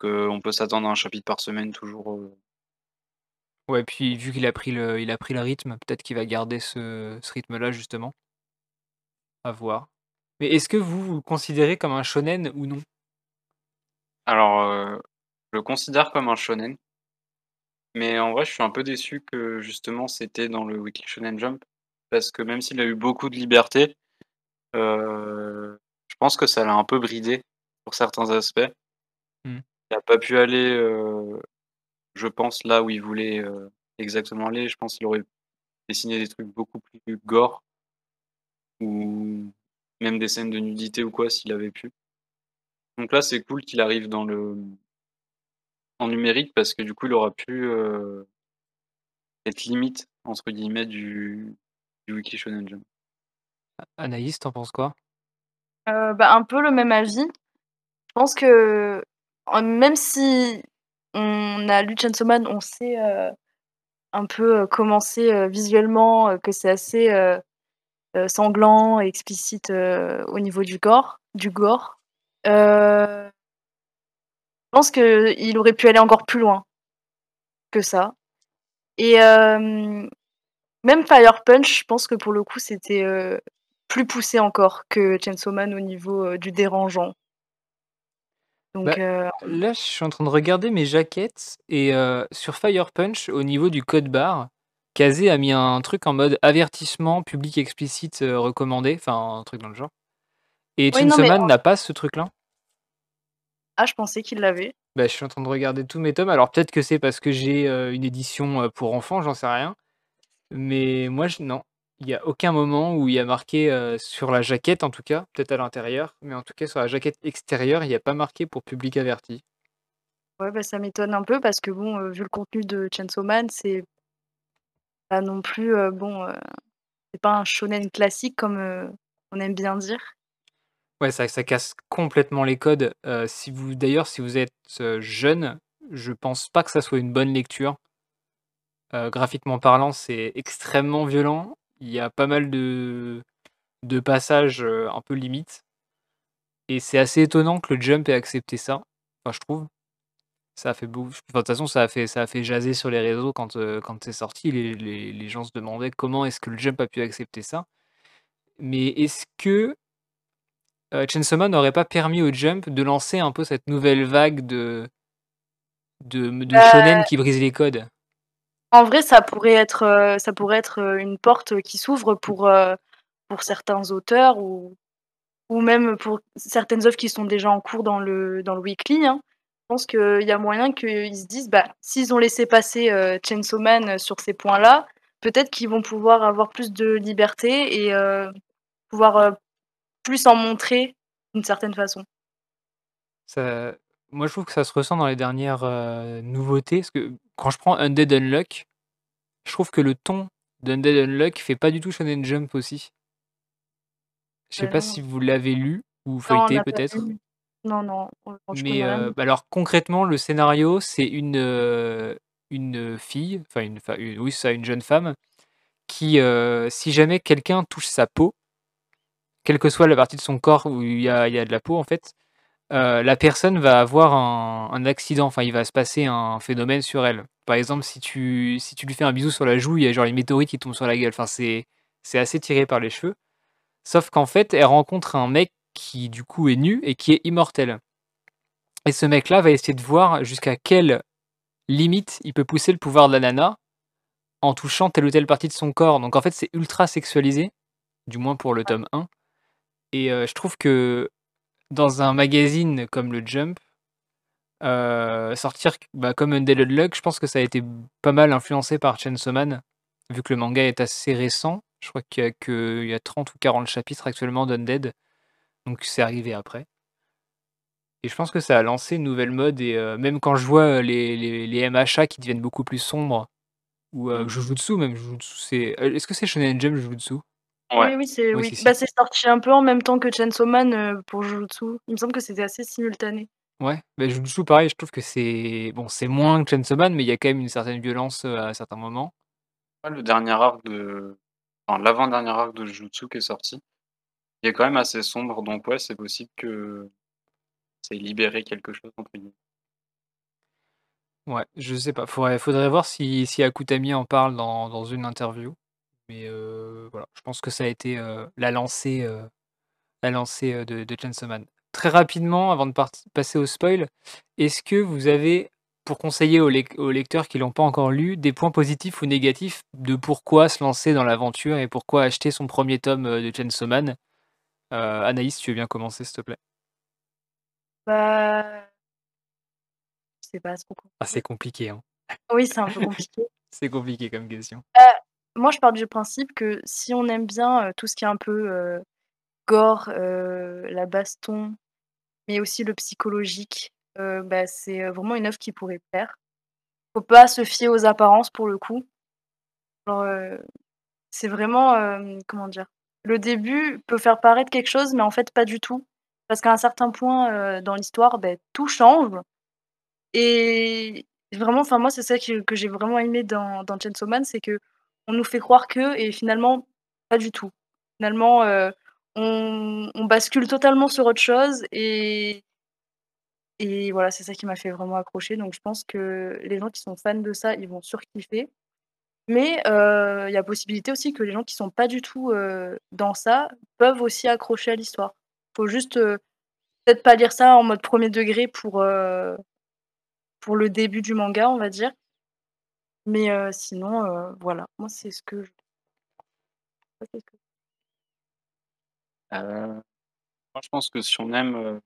Que on peut s'attendre à un chapitre par semaine toujours, Ouais, puis vu qu'il a pris le il a pris le rythme, peut-être qu'il va garder ce ce rythme-là justement. À voir. Mais est-ce que vous, vous le considérez comme un shonen ou non? Alors, je le considère comme un shonen. Mais en vrai, je suis un peu déçu que justement c'était dans le Weekly Shonen Jump. Parce que même s'il a eu beaucoup de liberté, heu, je pense que ça l'a un peu bridé pour certains aspects. Mmh. Il a pas pu aller, heu, je pense là où il voulait, heu, exactement aller. Je pense qu'il aurait dessiné des trucs beaucoup plus gore ou même des scènes de nudité ou quoi s'il avait pu. Donc là, c'est cool qu'il arrive dans le en numérique parce que du coup, il aura plus, heu cette «limite» entre guillemets du du Weekly Shonen Jump. A Anaïs, tu en penses quoi? Heu, bah, un peu le même avis. Je pense que, même si on a lu Chainsaw Man, on sait, heu, un peu, comment c'est, visuellement, que c'est assez, sanglant et explicite, au niveau du gore du gore. Pense qu'il aurait pu aller encore plus loin que ça et hem, même Fire Punch, je pense que pour le coup, c'était, heu, plus poussé encore que Chainsaw Man au niveau, heu, du dérangeant. Bah, Donc là, je suis en train de regarder mes jaquettes et sur Fire Punch, au niveau du code barre, Kazé a mis un truc en mode avertissement public explicite, recommandé, enfin un truc dans le genre et Chainsaw Man en n'a pas ce truc-là? Ah, je pensais qu'il l'avait. Bah, je suis en train de regarder tous mes tomes. Alors peut-être que c'est parce que j'ai, heu, une édition, heu, pour enfants, j'en sais rien. Mais moi je non, il y a aucun moment où il y a marqué, heu, sur la jaquette en tout cas, peut-être à l'intérieur, mais en tout cas sur la jaquette extérieure, il y a pas marqué pour public averti. Ouais, bah, ça m'étonne un peu parce que bon, vu le contenu de Chainsaw Man, c'est pas non plus, bon, c'est pas un shonen classique comme, on aime bien dire. Ouais, ça casse complètement les codes, heu, si vous d'ailleurs, si vous êtes, heu, jeune, je pense pas que ça soit une bonne lecture. Heu, graphiquement parlant, c'est extrêmement violent. Il y a pas mal de passages, un peu limite et c'est assez étonnant que le Jump ait accepté ça, enfin je trouve. Ça a fait de toute façon ça a fait ça a fait jaser sur les réseaux quand, quand c'est sorti. Les les les gens se demandaient comment est-ce que le Jump a pu accepter ça? Mais est-ce que heu, Chainsaw Man n'aurait pas permis au Jump de lancer un peu cette nouvelle vague de de m de shonen Bah qui brise les codes? En vrai, ça pourrait être, heu, ça pourrait être, heu, une porte qui s'ouvre pour, heu, pour certains auteurs ou ou même pour certaines œuvres qui sont déjà en cours dans le dans le weekly, hein. Je pense qu'il y a moyen qu'ils se disent: «Bah, s'ils ont laissé passer, heu, Chainsaw Man sur ces points-là, peut-être qu'ils vont pouvoir avoir plus de liberté et heu, pouvoir, heu, plus en montrer d'une certaine façon». Ça moi, je trouve que ça se ressent dans les dernières, heu, nouveautés, parce que quand je prends Undead Unluck, je trouve que le ton d'Undead Unluck fait pas du tout Shonen Jump aussi. Je sais Bah, pas non. si vous l'avez lu ou feuilleté peut-être? Non, non, Mais bah, alors concrètement, le scénario, c'est une, heu, une, fille, enfin une fa u oui, ça, une jeune femme qui, si jamais quelqu'un touche sa peau quelle que soit la partie de son corps où il y a il y a de la peau en fait, heu, la personne va avoir un un accident, enfin il va se passer un phénomène sur elle. Par exemple, si tu si tu lui fais un bisou sur la joue, il y a genre les météorites qui tombent sur la gueule, enfin c'est c'est assez tiré par les cheveux. Sauf qu'en fait, elle rencontre un mec qui du coup est nu et qui est immortel. Et ce mec-là va essayer de voir jusqu'à quelle limite il peut pousser le pouvoir de la nana, en touchant telle ou telle partie de son corps. Donc en fait, c'est ultra sexualisé, du moins pour le tome 1 et heu, je trouve que dans un magazine comme le Jump, heu, sortir bah, comme Undead Unluck, je pense que ça a été pas mal influencé par Chainsaw Man, vu que le manga est assez récent. Je crois qu'il y a que il y a 30 ou 40 chapitres actuellement d'Undead, donc c'est arrivé après. Et je pense que ça a lancé une nouvelle mode et heu, même quand je vois, les les les MHA qui deviennent beaucoup plus sombres ou heu, Mmh. Jujutsu même, Jujutsu c'est est-ce que c'est Shonen Jump Jujutsu? Ouais. Oui, oui, c'est Oui, oui. Bah, c'est sorti un peu en même temps que Chainsaw Man, heu, pour Jujutsu. Il me semble que c'était assez simultané. Ouais, bah, Jujutsu pareil, je trouve que c'est bon, c'est moins que Chainsaw Man, mais il y a quand même une certaine violence, heu, à certains moments. Ouais, le dernier arc de enfin l'avant-dernier arc de Jujutsu qui est sorti, il est quand même assez sombre, donc ouais, c'est possible que ça ait «libéré quelque chose» entre guillemets. Ouais, je sais pas, faudrait faudrait voir si si Akutami en parle dans dans une interview, mais heu, voilà, je pense que ça a été, heu, la lancée, heu, la lancée, de de Chainsaw Man. Très rapidement, avant de passer au spoil, est-ce que vous avez, pour conseiller aux lec aux lecteurs qui l'ont pas encore lu, des points positifs ou négatifs de pourquoi se lancer dans l'aventure et pourquoi acheter son 1er tome, de Chainsaw Man? Anaïs, tu veux bien commencer, s'il te plaît? Bah je sais pas trop quoi Ah, c'est compliqué, hein. Oui, c'est un peu compliqué. C'est compliqué comme question. Moi, je pars du principe que si on aime bien, heu, tout ce qui est un peu, heu, gore, heu, la baston, mais aussi le psychologique, bah, c'est, vraiment une œuvre qui pourrait plaire. Faut pas se fier aux apparences pour le coup. C'est vraiment, comment dire? Le début peut faire paraître quelque chose, mais en fait pas du tout. Parce qu'à un certain point, dans l'histoire, beh, tout change et vraiment, enfin moi, c'est ça que que j'ai vraiment aimé dans dans Chainsaw Man, c'est qu'on nous fait croire que et finalement pas du tout. Finalement, heu, on on bascule totalement sur autre chose et voilà, c'est ça qui m'a fait vraiment accrocher, donc je pense que les gens qui sont fans de ça, ils vont surkiffer. Mais heu, il y a possibilité aussi que les gens qui sont pas du tout, heu, dans ça, peuvent aussi accrocher à l'histoire. Faut juste, peut-être pas lire ça en mode 1er degré pour, pour le début du manga, on va dire. Mais sinon, voilà, moi c'est ce que je moi je pense que si on aime,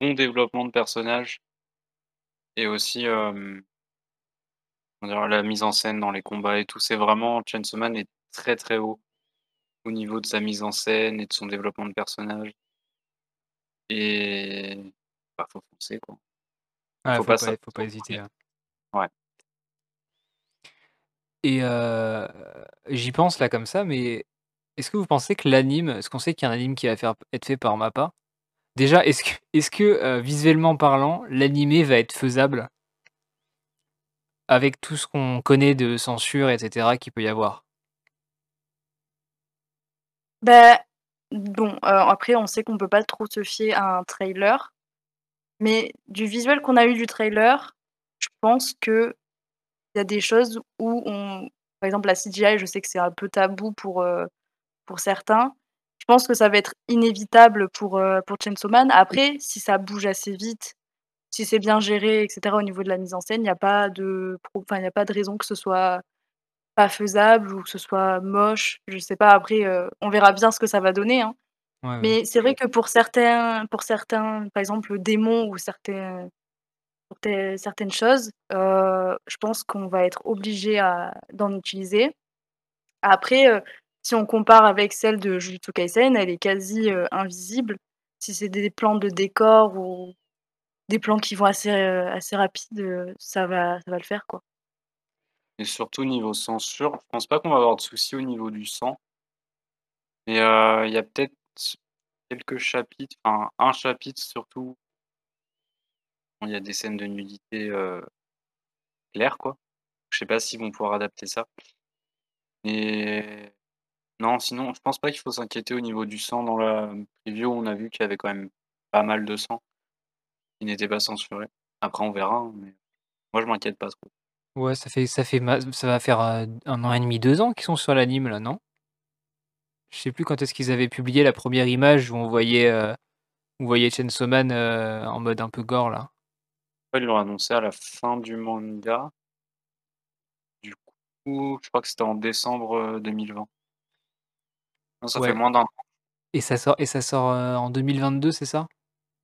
bon développement de personnages et aussi? La mise en scène dans les combats et tout, c'est vraiment Chainsaw Man est très, très haut, au niveau de sa mise en scène et de son développement de personnage. Et bah, faut foncer quoi. Ouais, Faut faut pas faut pas hésiter, 1er. hein. Ouais. Et heu, j'y pense là comme ça, mais est-ce que vous pensez que l'anime parce qu'on sait qu'il y a un anime qui va être fait par MAPPA? Déjà, est-ce que est-ce que, heu, visuellement parlant, l'animé va être faisable? Avec tout ce qu'on connaît de censure et cetera qu'il peut y avoir? Bah, bon, heu, après on sait qu'on peut pas trop se fier à un trailer. Mais du visuel qu'on a eu du trailer, je pense qu'il y a des choses où on par exemple la CGI, je sais que c'est un peu tabou pour, heu, pour certains. Je pense que ça va être inévitable pour, heu, pour Chainsaw Man. Après, si ça bouge assez vite, si c'est bien géré et cetera au niveau de la mise en scène, il y a pas de enfin, y a pas de raison que ce soit pas faisable ou que ce soit moche. Je sais pas, après, heu, on verra bien ce que ça va donner, hein. Ouais, ouais. Mais c'est vrai que pour certains pour certains, par exemple, le démon ou certains certaines choses, heu, je pense qu'on va être obligé d'en utiliser. Après, heu, si on compare avec celle de Jujutsu Kaisen, elle est quasi, heu, invisible. Si c'est des plans de décor ou des plans qui vont assez, assez rapides, ça va ça va le faire, quoi. Et surtout niveau censure, je pense pas qu'on va avoir de soucis au niveau du sang. Mais, il y a peut-être quelques chapitres, un chapitre surtout il y a des scènes de nudité, heu, claires quoi. Je sais pas s'ils vont pouvoir adapter ça. Et non, sinon je pense pas qu'il faut s'inquiéter au niveau du sang dans la preview, on a vu qu'il y avait quand même pas mal de sang qui n'était pas censuré. Après on verra, hein, mais moi je m'inquiète pas trop. Ouais, ça fait ça fait ça va faire, heu, 1 an et demi, 2 ans qu'ils sont sur l'anime là, non? Je sais plus quand est-ce qu'ils avaient publié la première image où on voyait, heu, on voyait Chainsaw Man, heu, en mode un peu gore là. Ouais, ils l'ont annoncé à la fin du manga. Du coup, je crois que c'était en décembre, heu, 2020. Non, ça fait moins d'1 an. Et ça sort et ça sort, heu, en 2022, c'est ça?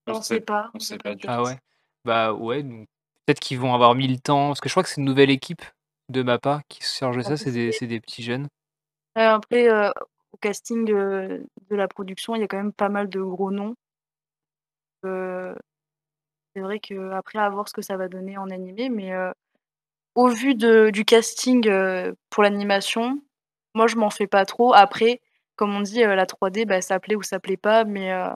On On sait pas, on sait pas de du Ah tout. ouais? Bah ouais, donc peut-être qu'ils vont avoir mis le temps parce que je crois que c'est une nouvelle équipe de MAPPA qui se charge de ça, c'est des c'est des petits jeunes. Après, heu, au casting, heu, de la production, il y a quand même pas mal de gros noms. C'est vrai qu'après à voir ce que ça va donner en animé, mais, heu, au vu de du casting, heu, pour l'animation, moi je m'en fais pas trop. Après, comme on dit, heu, la 3D, bah, ça plaît ou ça plaît pas, mais, je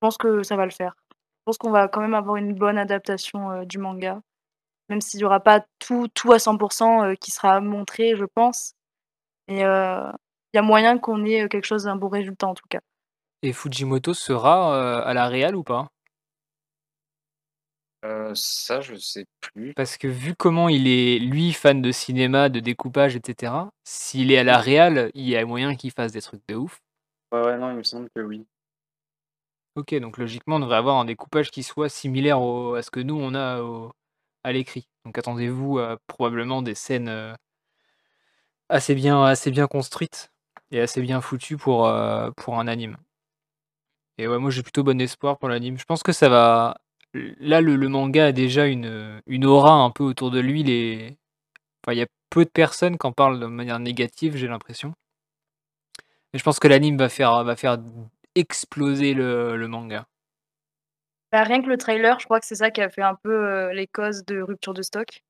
pense que ça va le faire. Je pense qu'on va quand même avoir une bonne adaptation, du manga. Même s'il y aura pas tout tout à 100 heu, qui sera montré, je pense. Heu, il y a moyen qu'on ait, quelque chose un bon résultat en tout cas. Et Fujimoto sera, à la réal ou pas? Heu, ça je sais plus. Parce que vu comment il est, lui, fan de cinéma, de découpage et cetera, s'il est à la réal, il y a moyen qu'il fasse des trucs de ouf. Ouais, ouais, non, il me semble que oui. OK, donc logiquement, on devrait avoir un découpage qui soit similaire au à ce que nous on a au à l'écrit. Donc attendez-vous à probablement des scènes, heu assez bien assez bien construites et assez bien foutues pour, heu, pour un anime. Et ouais, moi j'ai plutôt bon espoir pour l'anime. Je pense que ça va là, le manga a déjà une, aura un peu autour de lui, il y a peu de personnes qui en parlent de manière négative, j'ai l'impression. Et je pense que l'anime va faire exploser le manga. Bah, rien que le trailer, je crois que c'est ça qui a fait un peu, heu, les causes de rupture de stock.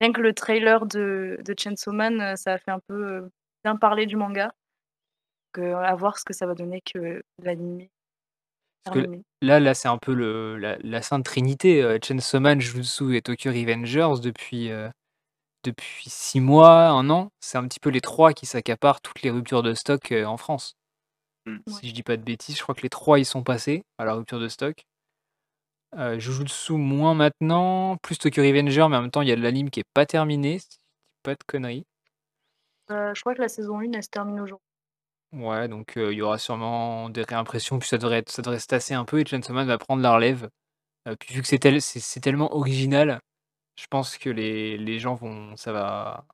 Rien que le trailer de Chainsaw Man, heu, ça a fait un peu, heu, bien parler du manga. Donc, heu, à voir ce que ça va donner que l'animé Parce que animé. là là, c'est un peu le la la sainte trinité, heu, Chainsaw Man, Jujutsu et Tokyo Revengers depuis, heu, depuis 6 mois, 1 an. C'est un petit peu les 3 qui s'accaparent toutes les ruptures de stock, heu, en France. Mmh. Ouais. Si je dis pas de bêtises, je crois que les 3 y sont passés à la rupture de stock. Jujutsu moins maintenant, plus Tokyo Revenger, mais en même temps, il y a de l'anime qui est pas terminé, si je dis pas de conneries. Je crois que la saison 1, elle se termine aujourd Ouais, donc, il y aura sûrement des réimpressions, puis ça devrait ça devrait se tasser un peu et Chainsaw Man va prendre la relève. Puis vu que c'est tel c'est tellement original, je pense que les les gens vont ça va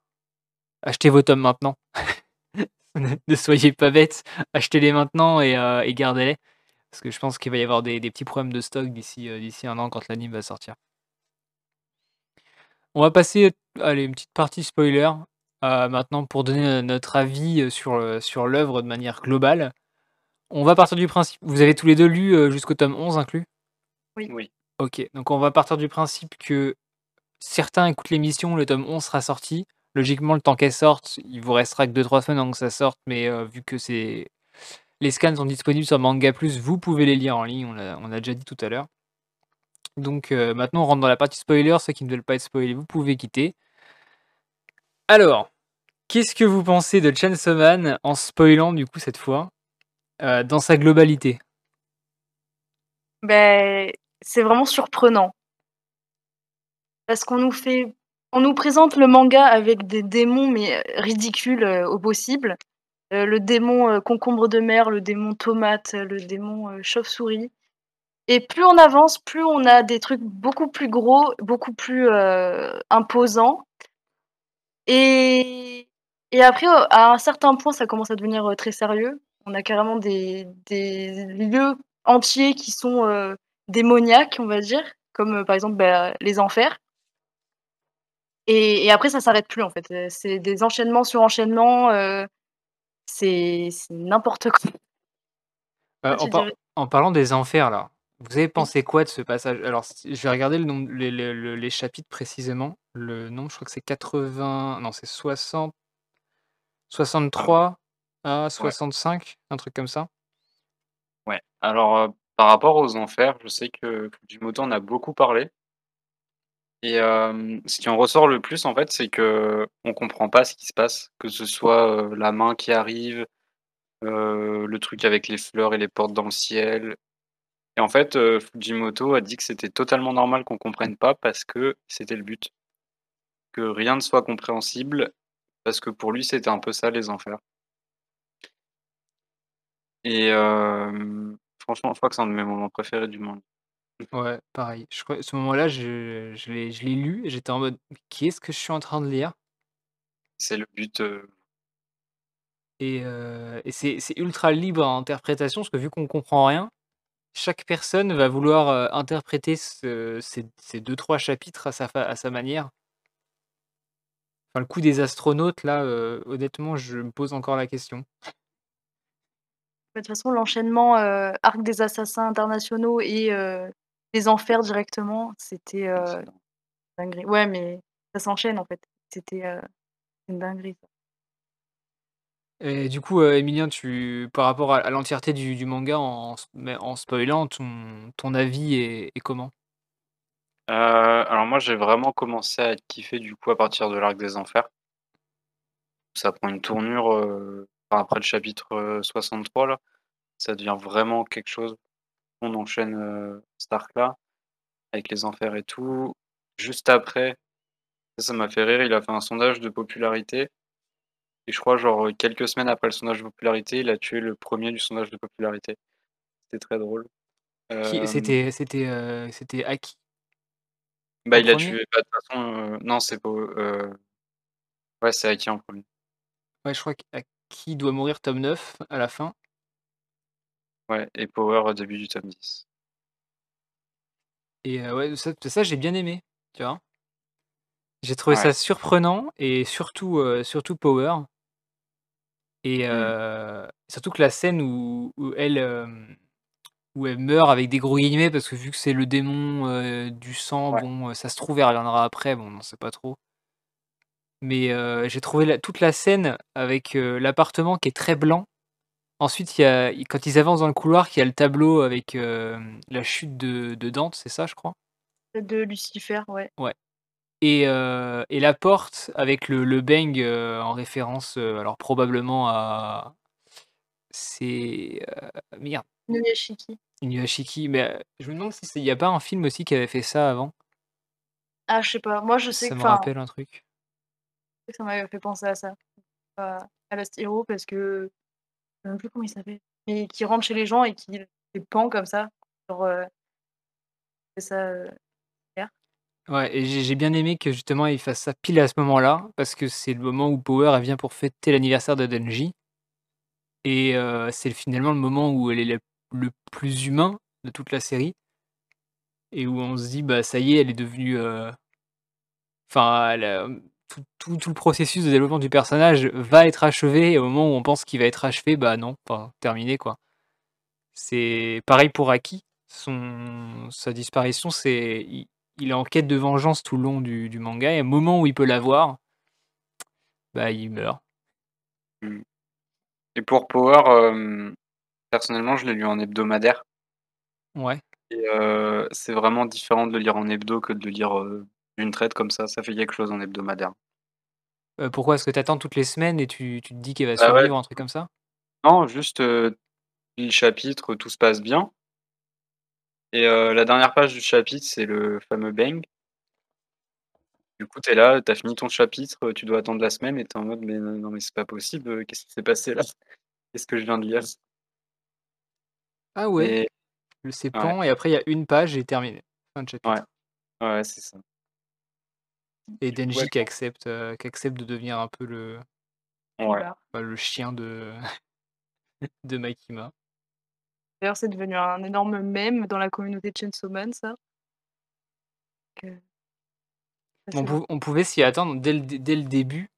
achetez vos tomes maintenant. Ne soyez pas bêtes, achetez-les maintenant et et gardez-les. Parce que je pense qu'il va y avoir des des petits problèmes de stock d'ici, heu, d'ici 1 an quand l'anime va sortir. On va passer, allez, une petite partie spoiler, heu, maintenant pour donner, heu, notre avis, heu, sur, sur l'œuvre de manière globale. On va partir du principe vous avez tous les 2 lu, jusqu'au tome 11 inclus? Oui. Oui. OK, donc on va partir du principe que certains écoutent l'émission, le tome 11 sera sorti. Logiquement, le temps qu'elle sorte, il vous restera que 2-3 semaines avant que ça sorte, mais vu que c'est les scans sont disponibles sur Manga Plus, vous pouvez les lire en ligne, on l'a on a déjà dit tout à l'heure. Donc maintenant on rentre dans la partie spoiler, ceux qui ne veulent pas être spoilés, vous pouvez quitter. Alors, qu'est-ce que vous pensez de Chainsaw Man en spoilant du coup cette fois, heu, dans sa globalité? Beh, c'est vraiment surprenant. Parce qu'on nous fait on nous présente le manga avec des démons, mais, ridicules, heu, au possible. Heu, le démon, concombre de mer, le démon tomate, le démon, chauve-souris. Et plus on avance, plus on a des trucs beaucoup plus gros, beaucoup plus, imposants. Et et après, à un certain point, ça commence à devenir, heu, très sérieux. On a carrément des des lieux entiers qui sont, heu, démoniaques, on va dire, comme, heu, par exemple, bah, les enfers. Et et après ça s'arrête plus en fait, c'est des enchaînements sur enchaînements, heu, c'est n'importe quoi. Par en parlant des enfers là, vous avez pensé quoi de ce passage? Alors je vais regarder le nombre les les le les chapitres précisément. Le nombre, je crois que c'est 80 non c'est 60 Ah ouais. 63 à Ouais. 65, un truc comme ça? Ouais, alors, heu, par rapport aux enfers, je sais que Fujimoto en a beaucoup parlé. Et hem, ce qui en ressort le plus en fait, c'est qu'on comprend pas ce qui se passe, que ce soit, heu, la main qui arrive, heu, le truc avec les fleurs et les portes dans le ciel. Et en fait, heu, Fujimoto a dit que c'était totalement normal qu'on comprenne pas parce que c'était le but. Que rien ne soit compréhensible, parce que pour lui, c'était un peu ça les enfers. Et hem, franchement, je crois que c'est un de mes moments préférés du manga. Ouais, pareil. Je crois ce moment-là, je je l'ai je l'ai lu et j'étais en mode: «Mais qu'est-ce que je suis en train de lire?» C'est le but, heu Et heu et c'est c'est ultra libre à interprétation parce que vu qu'on comprend rien, chaque personne va vouloir, interpréter ce ces ces 2-3 chapitres à sa fa à sa manière? Enfin, le coup des astronautes là, honnêtement, je me pose encore la question. Bah, de toute façon, l'enchaînement, Arc des assassins internationaux et les enfers directement, c'était, dingue. dinguerie. Ouais, mais ça s'enchaîne en fait. C'était, une dinguerie ça. Et du coup, heu, Emilien, tu par rapport à à l'entièreté du du manga en en spoilant, ton ton avis est est comment? Heu, alors moi, j'ai vraiment commencé à kiffer du coup à partir de l'Arc des enfers. Ça prend une tournure, heu, enfin après le chapitre, heu, 63 là, ça devient vraiment quelque chose. On enchaîne, heu, cet arc-là, avec les enfers et tout. Juste après, ça ça m'a fait rire, il a fait un sondage de popularité et je crois genre, heu, quelques semaines après le sondage de popularité, il a tué le 1er du sondage de popularité. C'était très drôle. Qui Hem c'était c'était, Aki? Bah, il a 1er? tué bah, de toute façon, non c'est pas, ouais, c'est Aki en 1er. Ouais, je crois qu'Aki doit mourir tome 9 à la fin? Ouais et Power au début du tome 10. Et ouais, ça ça j'ai bien aimé, tu vois? J'ai trouvé Ouais. ça surprenant et surtout, surtout Power. Et Mmh. surtout que la scène où où elle, où elle meurt avec des gros guillemets parce que vu que c'est le démon, du sang, Ouais. bon, ça se trouve elle reviendra après, bon, on sait pas trop. Mais j'ai trouvé la toute la scène avec, l'appartement qui est très blanc. Ensuite, il y a quand ils avancent dans le couloir, qu'il y a le tableau avec, la chute de de Dante, c'est ça, je crois? De Lucifer, ouais. Ouais. Et heu et la porte avec le le beng, heu, en référence, heu, alors probablement à c'est, heu, merde. Inuyashiki. Inuyashiki, mais heu, je me demande si c'est il y a pas un film aussi qui avait fait ça avant? Ah, je sais pas. Moi, je sais Ça que me enfin rappelle un truc. ça m'avait fait penser à ça, à à Lost Hero parce que je sais même plus comment il s'appelle, mais qui rentre chez les gens et qui les pend comme ça, genre, heu et ça, heu. Ouais et j'ai bien aimé que justement il fasse ça pile à ce moment-là, parce que c'est le moment où Power, elle vient pour fêter l'anniversaire de Denji. Et heu, c'est finalement le moment où elle est le plus humain de toute la série. Et où on se dit: «Bah, ça y est, elle est devenue, heu» enfin, hem, tout tout le processus de développement du personnage va être achevé et au moment où on pense qu'il va être achevé, bah, non, enfin, terminé, quoi. C'est pareil pour Aki, son sa disparition, c'est il est en quête de vengeance tout le long du du manga et au moment où il peut l'avoir bah, il meurt. Et pour Power, hem, personnellement, je l'ai lu en hebdomadaire. Ouais. Et heu, c'est vraiment différent de le lire en hebdo que de le lire, heu, d'une traite comme ça, ça fait quelque chose en hebdomadaire. Heu, pourquoi? Parce que tu attends toutes les semaines et tu tu te dis qu'elle va Bah, ouais. survivre, un truc comme ça? Non, juste, le chapitre, tout se passe bien. Et heu, la dernière page du chapitre, c'est le fameux beng. Du coup, tu es là, tu as fini ton chapitre, tu dois attendre la semaine et tu es en mode: «Mais non, mais c'est pas possible, heu, qu'est-ce qui s'est passé là? Qu'est-ce que je viens de lire?» Ah ouais? Et Le Ouais. plan et après il y a une page et terminé. Fin de chapitre. Ouais. Ouais, c'est ça. Et Du coup, Denji ouais, qui accepte, heu, qui accepte de devenir un peu le Ouais. Bah, le chien de de Makima. D'ailleurs, c'est devenu un énorme mème dans la communauté de Chainsaw Man, ça. On pou pouvait s'y attendre dès le dé dès le début,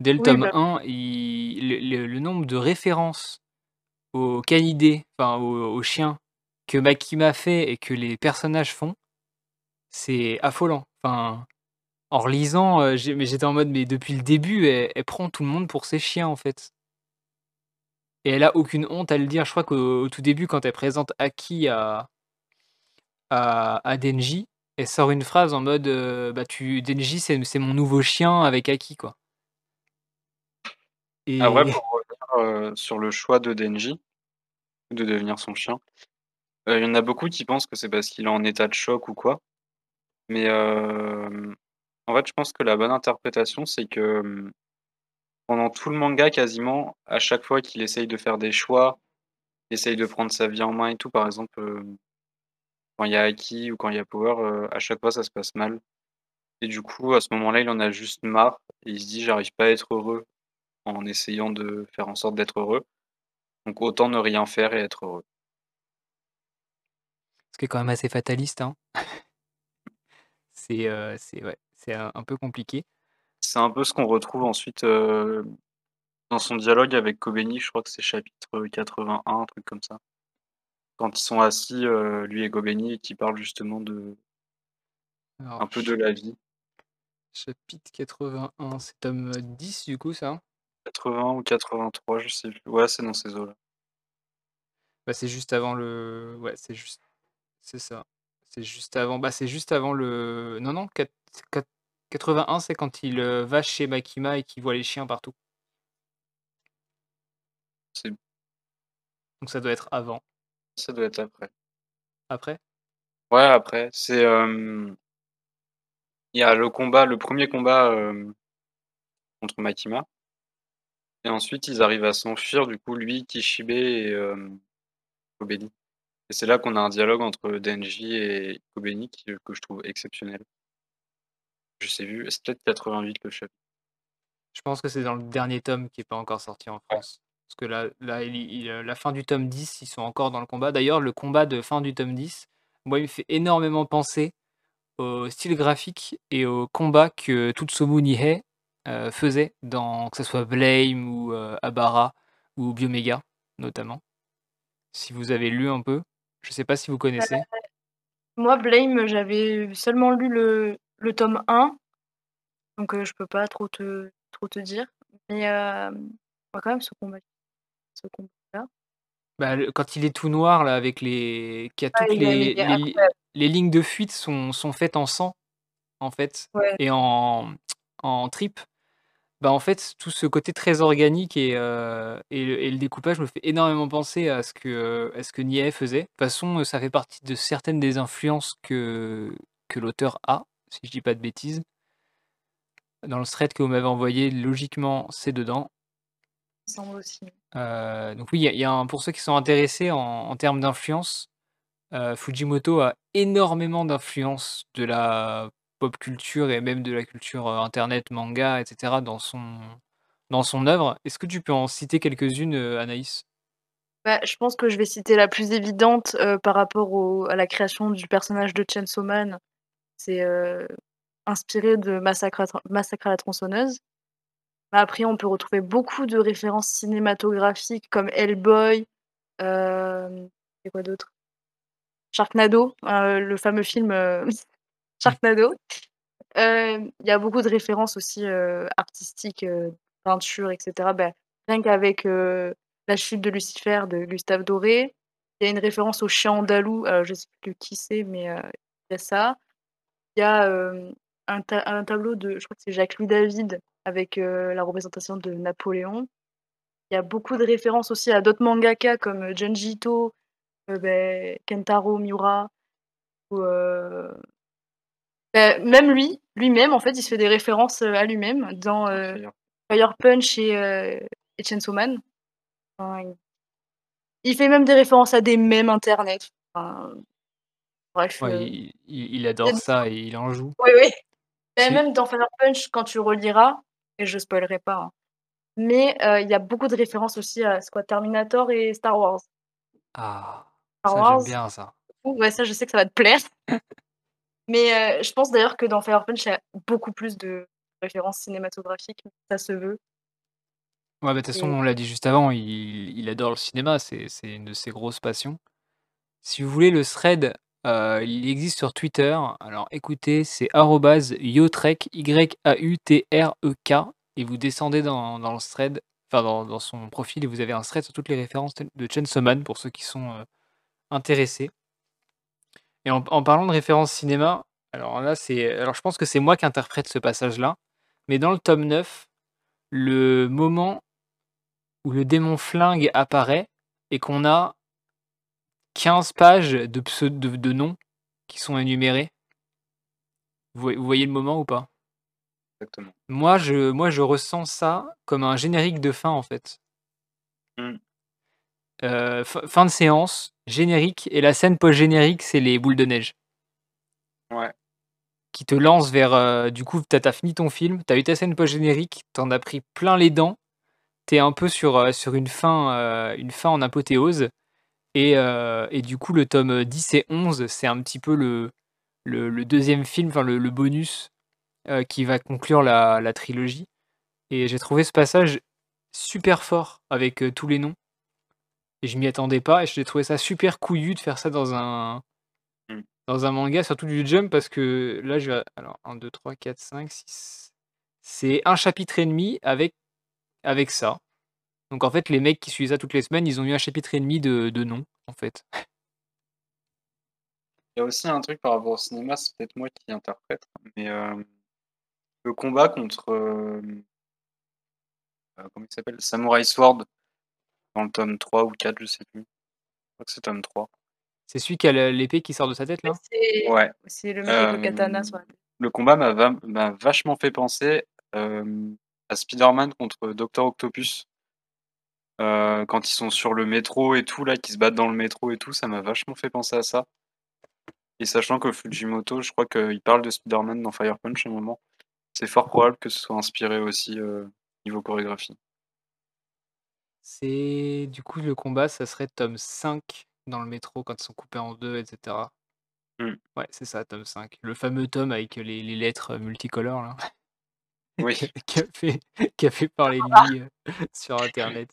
dès le Oui, tome bah 1, il le le le nombre de références aux canidés, enfin aux aux chiens que Makima fait et que les personnages font, c'est affolant. Enfin, en relisant, mais j'étais en mode: «Mais depuis le début, elle elle prend tout le monde pour ses chiens, en fait». Et elle a aucune honte à le dire. Je crois qu'au au tout début, quand elle présente Aki à à Denji, elle sort une phrase en mode, heu: «Bah tu Denji, c'est mon nouveau chien avec Aki, quoi». Après, Et pour revenir, heu, sur le choix de Denji, de devenir son chien, heu, il y en a beaucoup qui pensent que c'est parce qu'il est en état de choc ou quoi. Mais, en fait, je pense que la bonne interprétation, c'est que, mmh, pendant tout le manga quasiment, à chaque fois qu'il essaye de faire des choix, il essaye de prendre sa vie en main et tout, par exemple, hem, quand il y a Aki ou quand il y a Power, heu, à chaque fois ça se passe mal. Et du coup, à ce moment-là, il en a juste marre et il se dit: «J'arrive pas à être heureux en essayant de faire en sorte d'être heureux, donc autant ne rien faire et être heureux». Ce qui est quand même assez fataliste, hein. C'est, heu, c'est ouais, un peu compliqué. C'est un peu ce qu'on retrouve ensuite, heu, dans son dialogue avec Kobeni, je crois que c'est chapitre, heu, 81, un truc comme ça. Quand ils sont assis, heu, lui et Kobeni et qu'ils parlent justement de Alors un peu de la vie. chapitre 81, c'est tome, heu, 10 du coup, ça? 80 ou 83, je sais plus. Ouais, c'est dans ces eaux-là. Bah, c'est juste avant le ouais, c'est juste c'est ça. C'est juste avant bah, c'est juste avant le non, non, quat quat 81, c'est quand il, heu, va chez Makima et qu'il voit les chiens partout. C'est Donc ça doit être avant. Ça doit être après. Après? Ouais, après, c'est, hem il y a le combat, le 1er combat, hem, contre Makima et ensuite ils arrivent à s'enfuir, du coup, lui, Kishibe et Kobeni et c'est là qu'on a un dialogue entre Denji et Kobeni que je trouve exceptionnel. Je sais plus, c'est peut-être 88 le chapitre. Je pense que c'est dans le dernier tome qui est pas encore sorti en Ouais. France. Parce que là là, il il, heu, la fin du tome 10, ils sont encore dans le combat. D'ailleurs, le combat de fin du tome 10, moi, il me fait énormément penser au style graphique et au combat que Tsutomu Nihei, heu, faisait dans que ça soit Blame ou, heu, Abara ou Biomega, notamment. Si vous avez lu un peu, je sais pas si vous connaissez? moi, Blame, j'avais seulement lu le le tome 1 donc heu, je peux pas trop te trop te dire, mais hem, je vois quand même ce combat ce combat-là. Bah, le quand il est tout noir là avec les qui a Ah, toutes les les lignes de fuite sont sont faites en sang, en fait Ouais. et en en tripes. Bah, en fait, tout ce côté très organique et heu et le et le découpage me fait énormément penser à ce que, à ce que faisait. De toute façon, ça fait partie de certaines des influences que que l'auteur a, si je dis pas de bêtises. Dans le thread que vous m'avez envoyé, logiquement, c'est dedans. Il semble aussi. Heu, donc oui, y a y a un pour ceux qui sont intéressés en en termes d'influence, heu, Fujimoto a énormément d'influence de la pop culture et même de la culture, heu, internet, manga et cetera dans son dans son œuvre. Est-ce que tu peux en citer quelques-unes, Anaïs? Bah, je pense que je vais citer la plus évidente, par rapport au à la création du personnage de Chainsaw Man. C'est, inspiré de Massacre à Massacre à la tronçonneuse. Après, on peut retrouver beaucoup de références cinématographiques comme Hellboy, quoi d'autre? Sharknado, heu, le fameux film, heu, Mmh. Sharknado. Il y a beaucoup de références aussi, artistiques, peinture et cetera. Bah, rien qu'avec, La chute de Lucifer de Gustave Doré. Il y a une référence au chien andalou, je sais plus qui c'est, mais il y a ça. Il y a, hem, un ta un tableau de je crois que c'est Jacques-Louis David avec, heu, la représentation de Napoléon. Il y a beaucoup de références aussi à d'autres mangaka comme, heu, Junji Ito, beh, Kentaro Miura ou bah, même lui, lui-même, en fait, il se fait des références, à lui-même dans, Fire. Punch et et Chainsaw Man. Enfin, il il fait même des références à des mèmes internet. Enfin, bref, Ouais, heu il il il adore ça et il en joue. Oui, oui. Mais même dans Fire Punch, quand tu reliras et je spoilerai pas, hein, mais heu, il y a beaucoup de références aussi à c'est quoi? Terminator et Star Wars. Ah, Star ça j'aime Wars, bien ça. ouais, ça je sais que ça va te plaire. Mais heu, je pense d'ailleurs que dans Fire Punch, il y a beaucoup plus de références cinématographiques, ça se veut. Ouais, bah, de toute façon, Et on l'a dit juste avant, il il adore le cinéma, c'est c'est une de ses grosses passions. Si vous voulez le thread, heu, il existe sur Twitter. Alors écoutez, c'est arrobase @yautrek, Y-A-U-T-R-E-K et vous descendez dans le thread, enfin dans son profil et vous avez un thread sur toutes les références de Chainsaw Man pour ceux qui sont, heu, intéressés. Et en en parlant de références cinéma, alors là, c'est alors je pense que c'est moi qui interprète ce passage-là, mais dans le tome 9, le moment où le démon flingue apparaît et qu'on a 15 pages de pseu de de noms qui sont énumérés. Vous voy vous voyez le moment ou pas? Exactement. Moi, je moi, je ressens ça comme un générique de fin, en fait. Mmh. Heu, fin de séance, générique et la scène post-générique, c'est les boules de neige. Ouais. Qui te lance vers, heu, du coup, tu as tu as fini ton film, tu as eu ta scène post-générique, tu en as pris plein les dents. Tu es un peu sur, heu, sur une fin, heu, une fin en apothéose et heu et du coup, le tome 10 et 11, c'est un petit peu le le le 2e film, enfin le le bonus, heu, qui va conclure la la trilogie et j'ai trouvé ce passage super fort avec, heu, tous les noms et je m'y attendais pas et j'ai trouvé ça super couillu de faire ça dans un Mmh. dans un manga, surtout du Jump parce que là, je vais alors 1-2-3-4-5-6 c'est 1 chapitre et demi avec avec ça. Donc en fait, les mecs qui suivaient ça toutes les semaines, ils ont eu 1 chapitre et demi de de noms, en fait. Il y a aussi un truc par rapport au cinéma, c'est peut-être moi qui interprète, mais hem, le combat contre, hem heu, comment il s'appelle? Samurai Sword dans le tome 3 ou 4, je sais plus. Je crois que c'est tome 3. C'est celui qui a l'épée qui sort de sa tête, là? c'est Ouais, c'est le mec avec le katana hem, sur la tête. le combat m'a va m'a vachement fait penser, à Spider-Man contre Docteur Octopus. Heu, quand ils sont sur le métro et tout là, qu'ils se battent dans le métro et tout, ça m'a vachement fait penser à ça. Et sachant que Fujimoto, je crois qu'il parle de Spider-Man dans Fire Punch à un moment. C'est fort probable que ce soit inspiré aussi, heu, niveau chorégraphie. C'est du coup, le combat, ça serait tome 5 dans le métro quand ils sont coupés en 2 et cetera. Mmh. Ouais, c'est ça, tome 5. Le fameux tome avec les les lettres multicolores là. Oui. Qui a fait qui a fait parler de lui, heu, sur internet.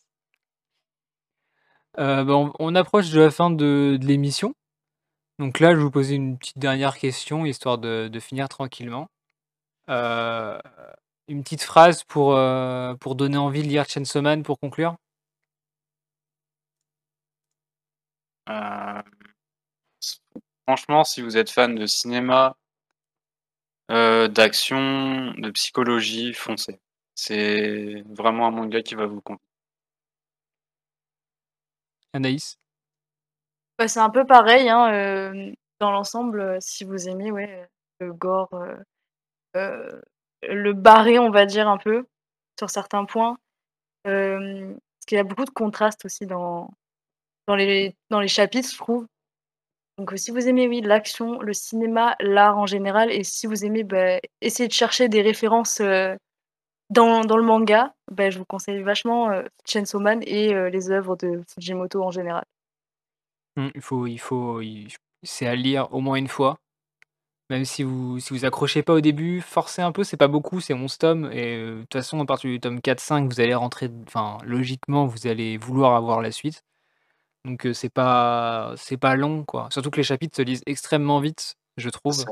Heu, bah, on approche de la fin de l'émission. Donc là, je vais vous poser une petite dernière question histoire de finir tranquillement. Heu, une petite phrase pour, heu, pour donner envie de lire Chainsaw Man pour conclure? Franchement, si vous êtes fan de cinéma d'action, de psychologie, foncez. C'est vraiment un manga qui va vous con Anaïs? Bah, c'est un peu pareil, hein, hem, dans l'ensemble, heu, si vous aimez, ouais, le gore, heu, le barré, on va dire un peu, sur certains points. Parce qu'il y a beaucoup de contrastes aussi dans dans les dans les chapitres, je trouve. Donc si vous aimez, oui, l'action, le cinéma, l'art en général et si vous aimez, bah, essayer de chercher des références, dans dans le manga, bah, je vous conseille vachement, heu, Chainsaw Man et heu, les œuvres de Fujimoto en général. Mmh, il faut il faut c'est à lire au moins une fois. Même si vous si vous accrochez pas au début, forcez un peu, c'est pas beaucoup, c'est 11 tomes et heu, de toute façon, à partir du tome 4-5, vous allez rentrer enfin, logiquement, vous allez vouloir avoir la suite. Donc heu, c'est pas c'est pas long, quoi. Surtout que les chapitres se lisent extrêmement vite, je trouve.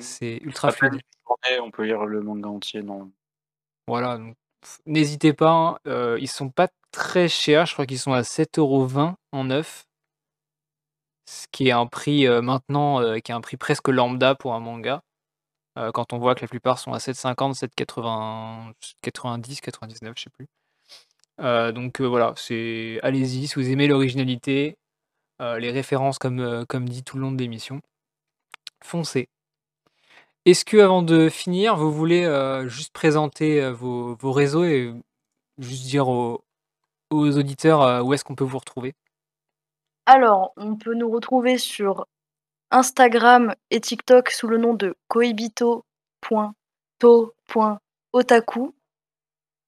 C'est ultra fluide. 1 journée, on peut lire le manga entier dans Voilà, n'hésitez pas, hein, heu, ils sont pas très chers, je crois qu'ils sont à 7,20 € en neuf. Ce qui est un prix, heu, maintenant, heu, qui est un prix presque lambda pour un manga. Quand on voit que la plupart sont à 7,50-7,80-90-99, je sais plus. Donc voilà, c'est allez-y si vous aimez l'originalité, les références comme, comme dit tout le long de l'émission, foncez. Est-ce qu'avant de finir, vous voulez, heu, juste présenter, heu, vos réseaux et juste dire aux auditeurs, heu, où est-ce qu'on peut vous retrouver? Alors, on peut nous retrouver sur Instagram et TikTok sous le nom de cohibito.to.otaku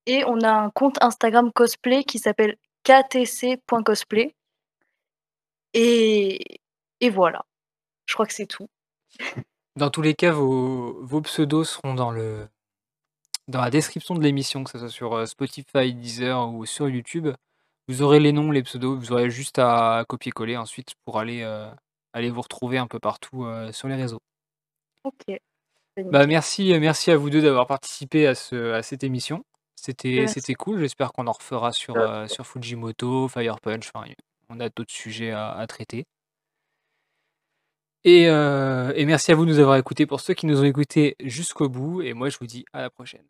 et on a un compte Instagram cosplay qui s'appelle ktc.cosplay et et voilà. Je crois que c'est tout. Dans tous les cas, vos vos pseudos seront dans le dans la description de l'émission, que ce soit sur, heu, Spotify, Deezer ou sur YouTube. Vous aurez les noms, les pseudos, vous aurez juste à copier-coller ensuite pour aller, heu, aller vous retrouver un peu partout, heu, sur les réseaux. OK. Bah, merci, merci à vous 2 d'avoir participé à ce à cette émission. C'était cool, j'espère qu'on en refera sur, Fujimoto, Fire Punch, enfin, on a d'autres sujets à à traiter. Et heu et merci à vous de nous avoir écoutés pour ceux qui nous ont écoutés jusqu'au bout et moi je vous dis à la prochaine.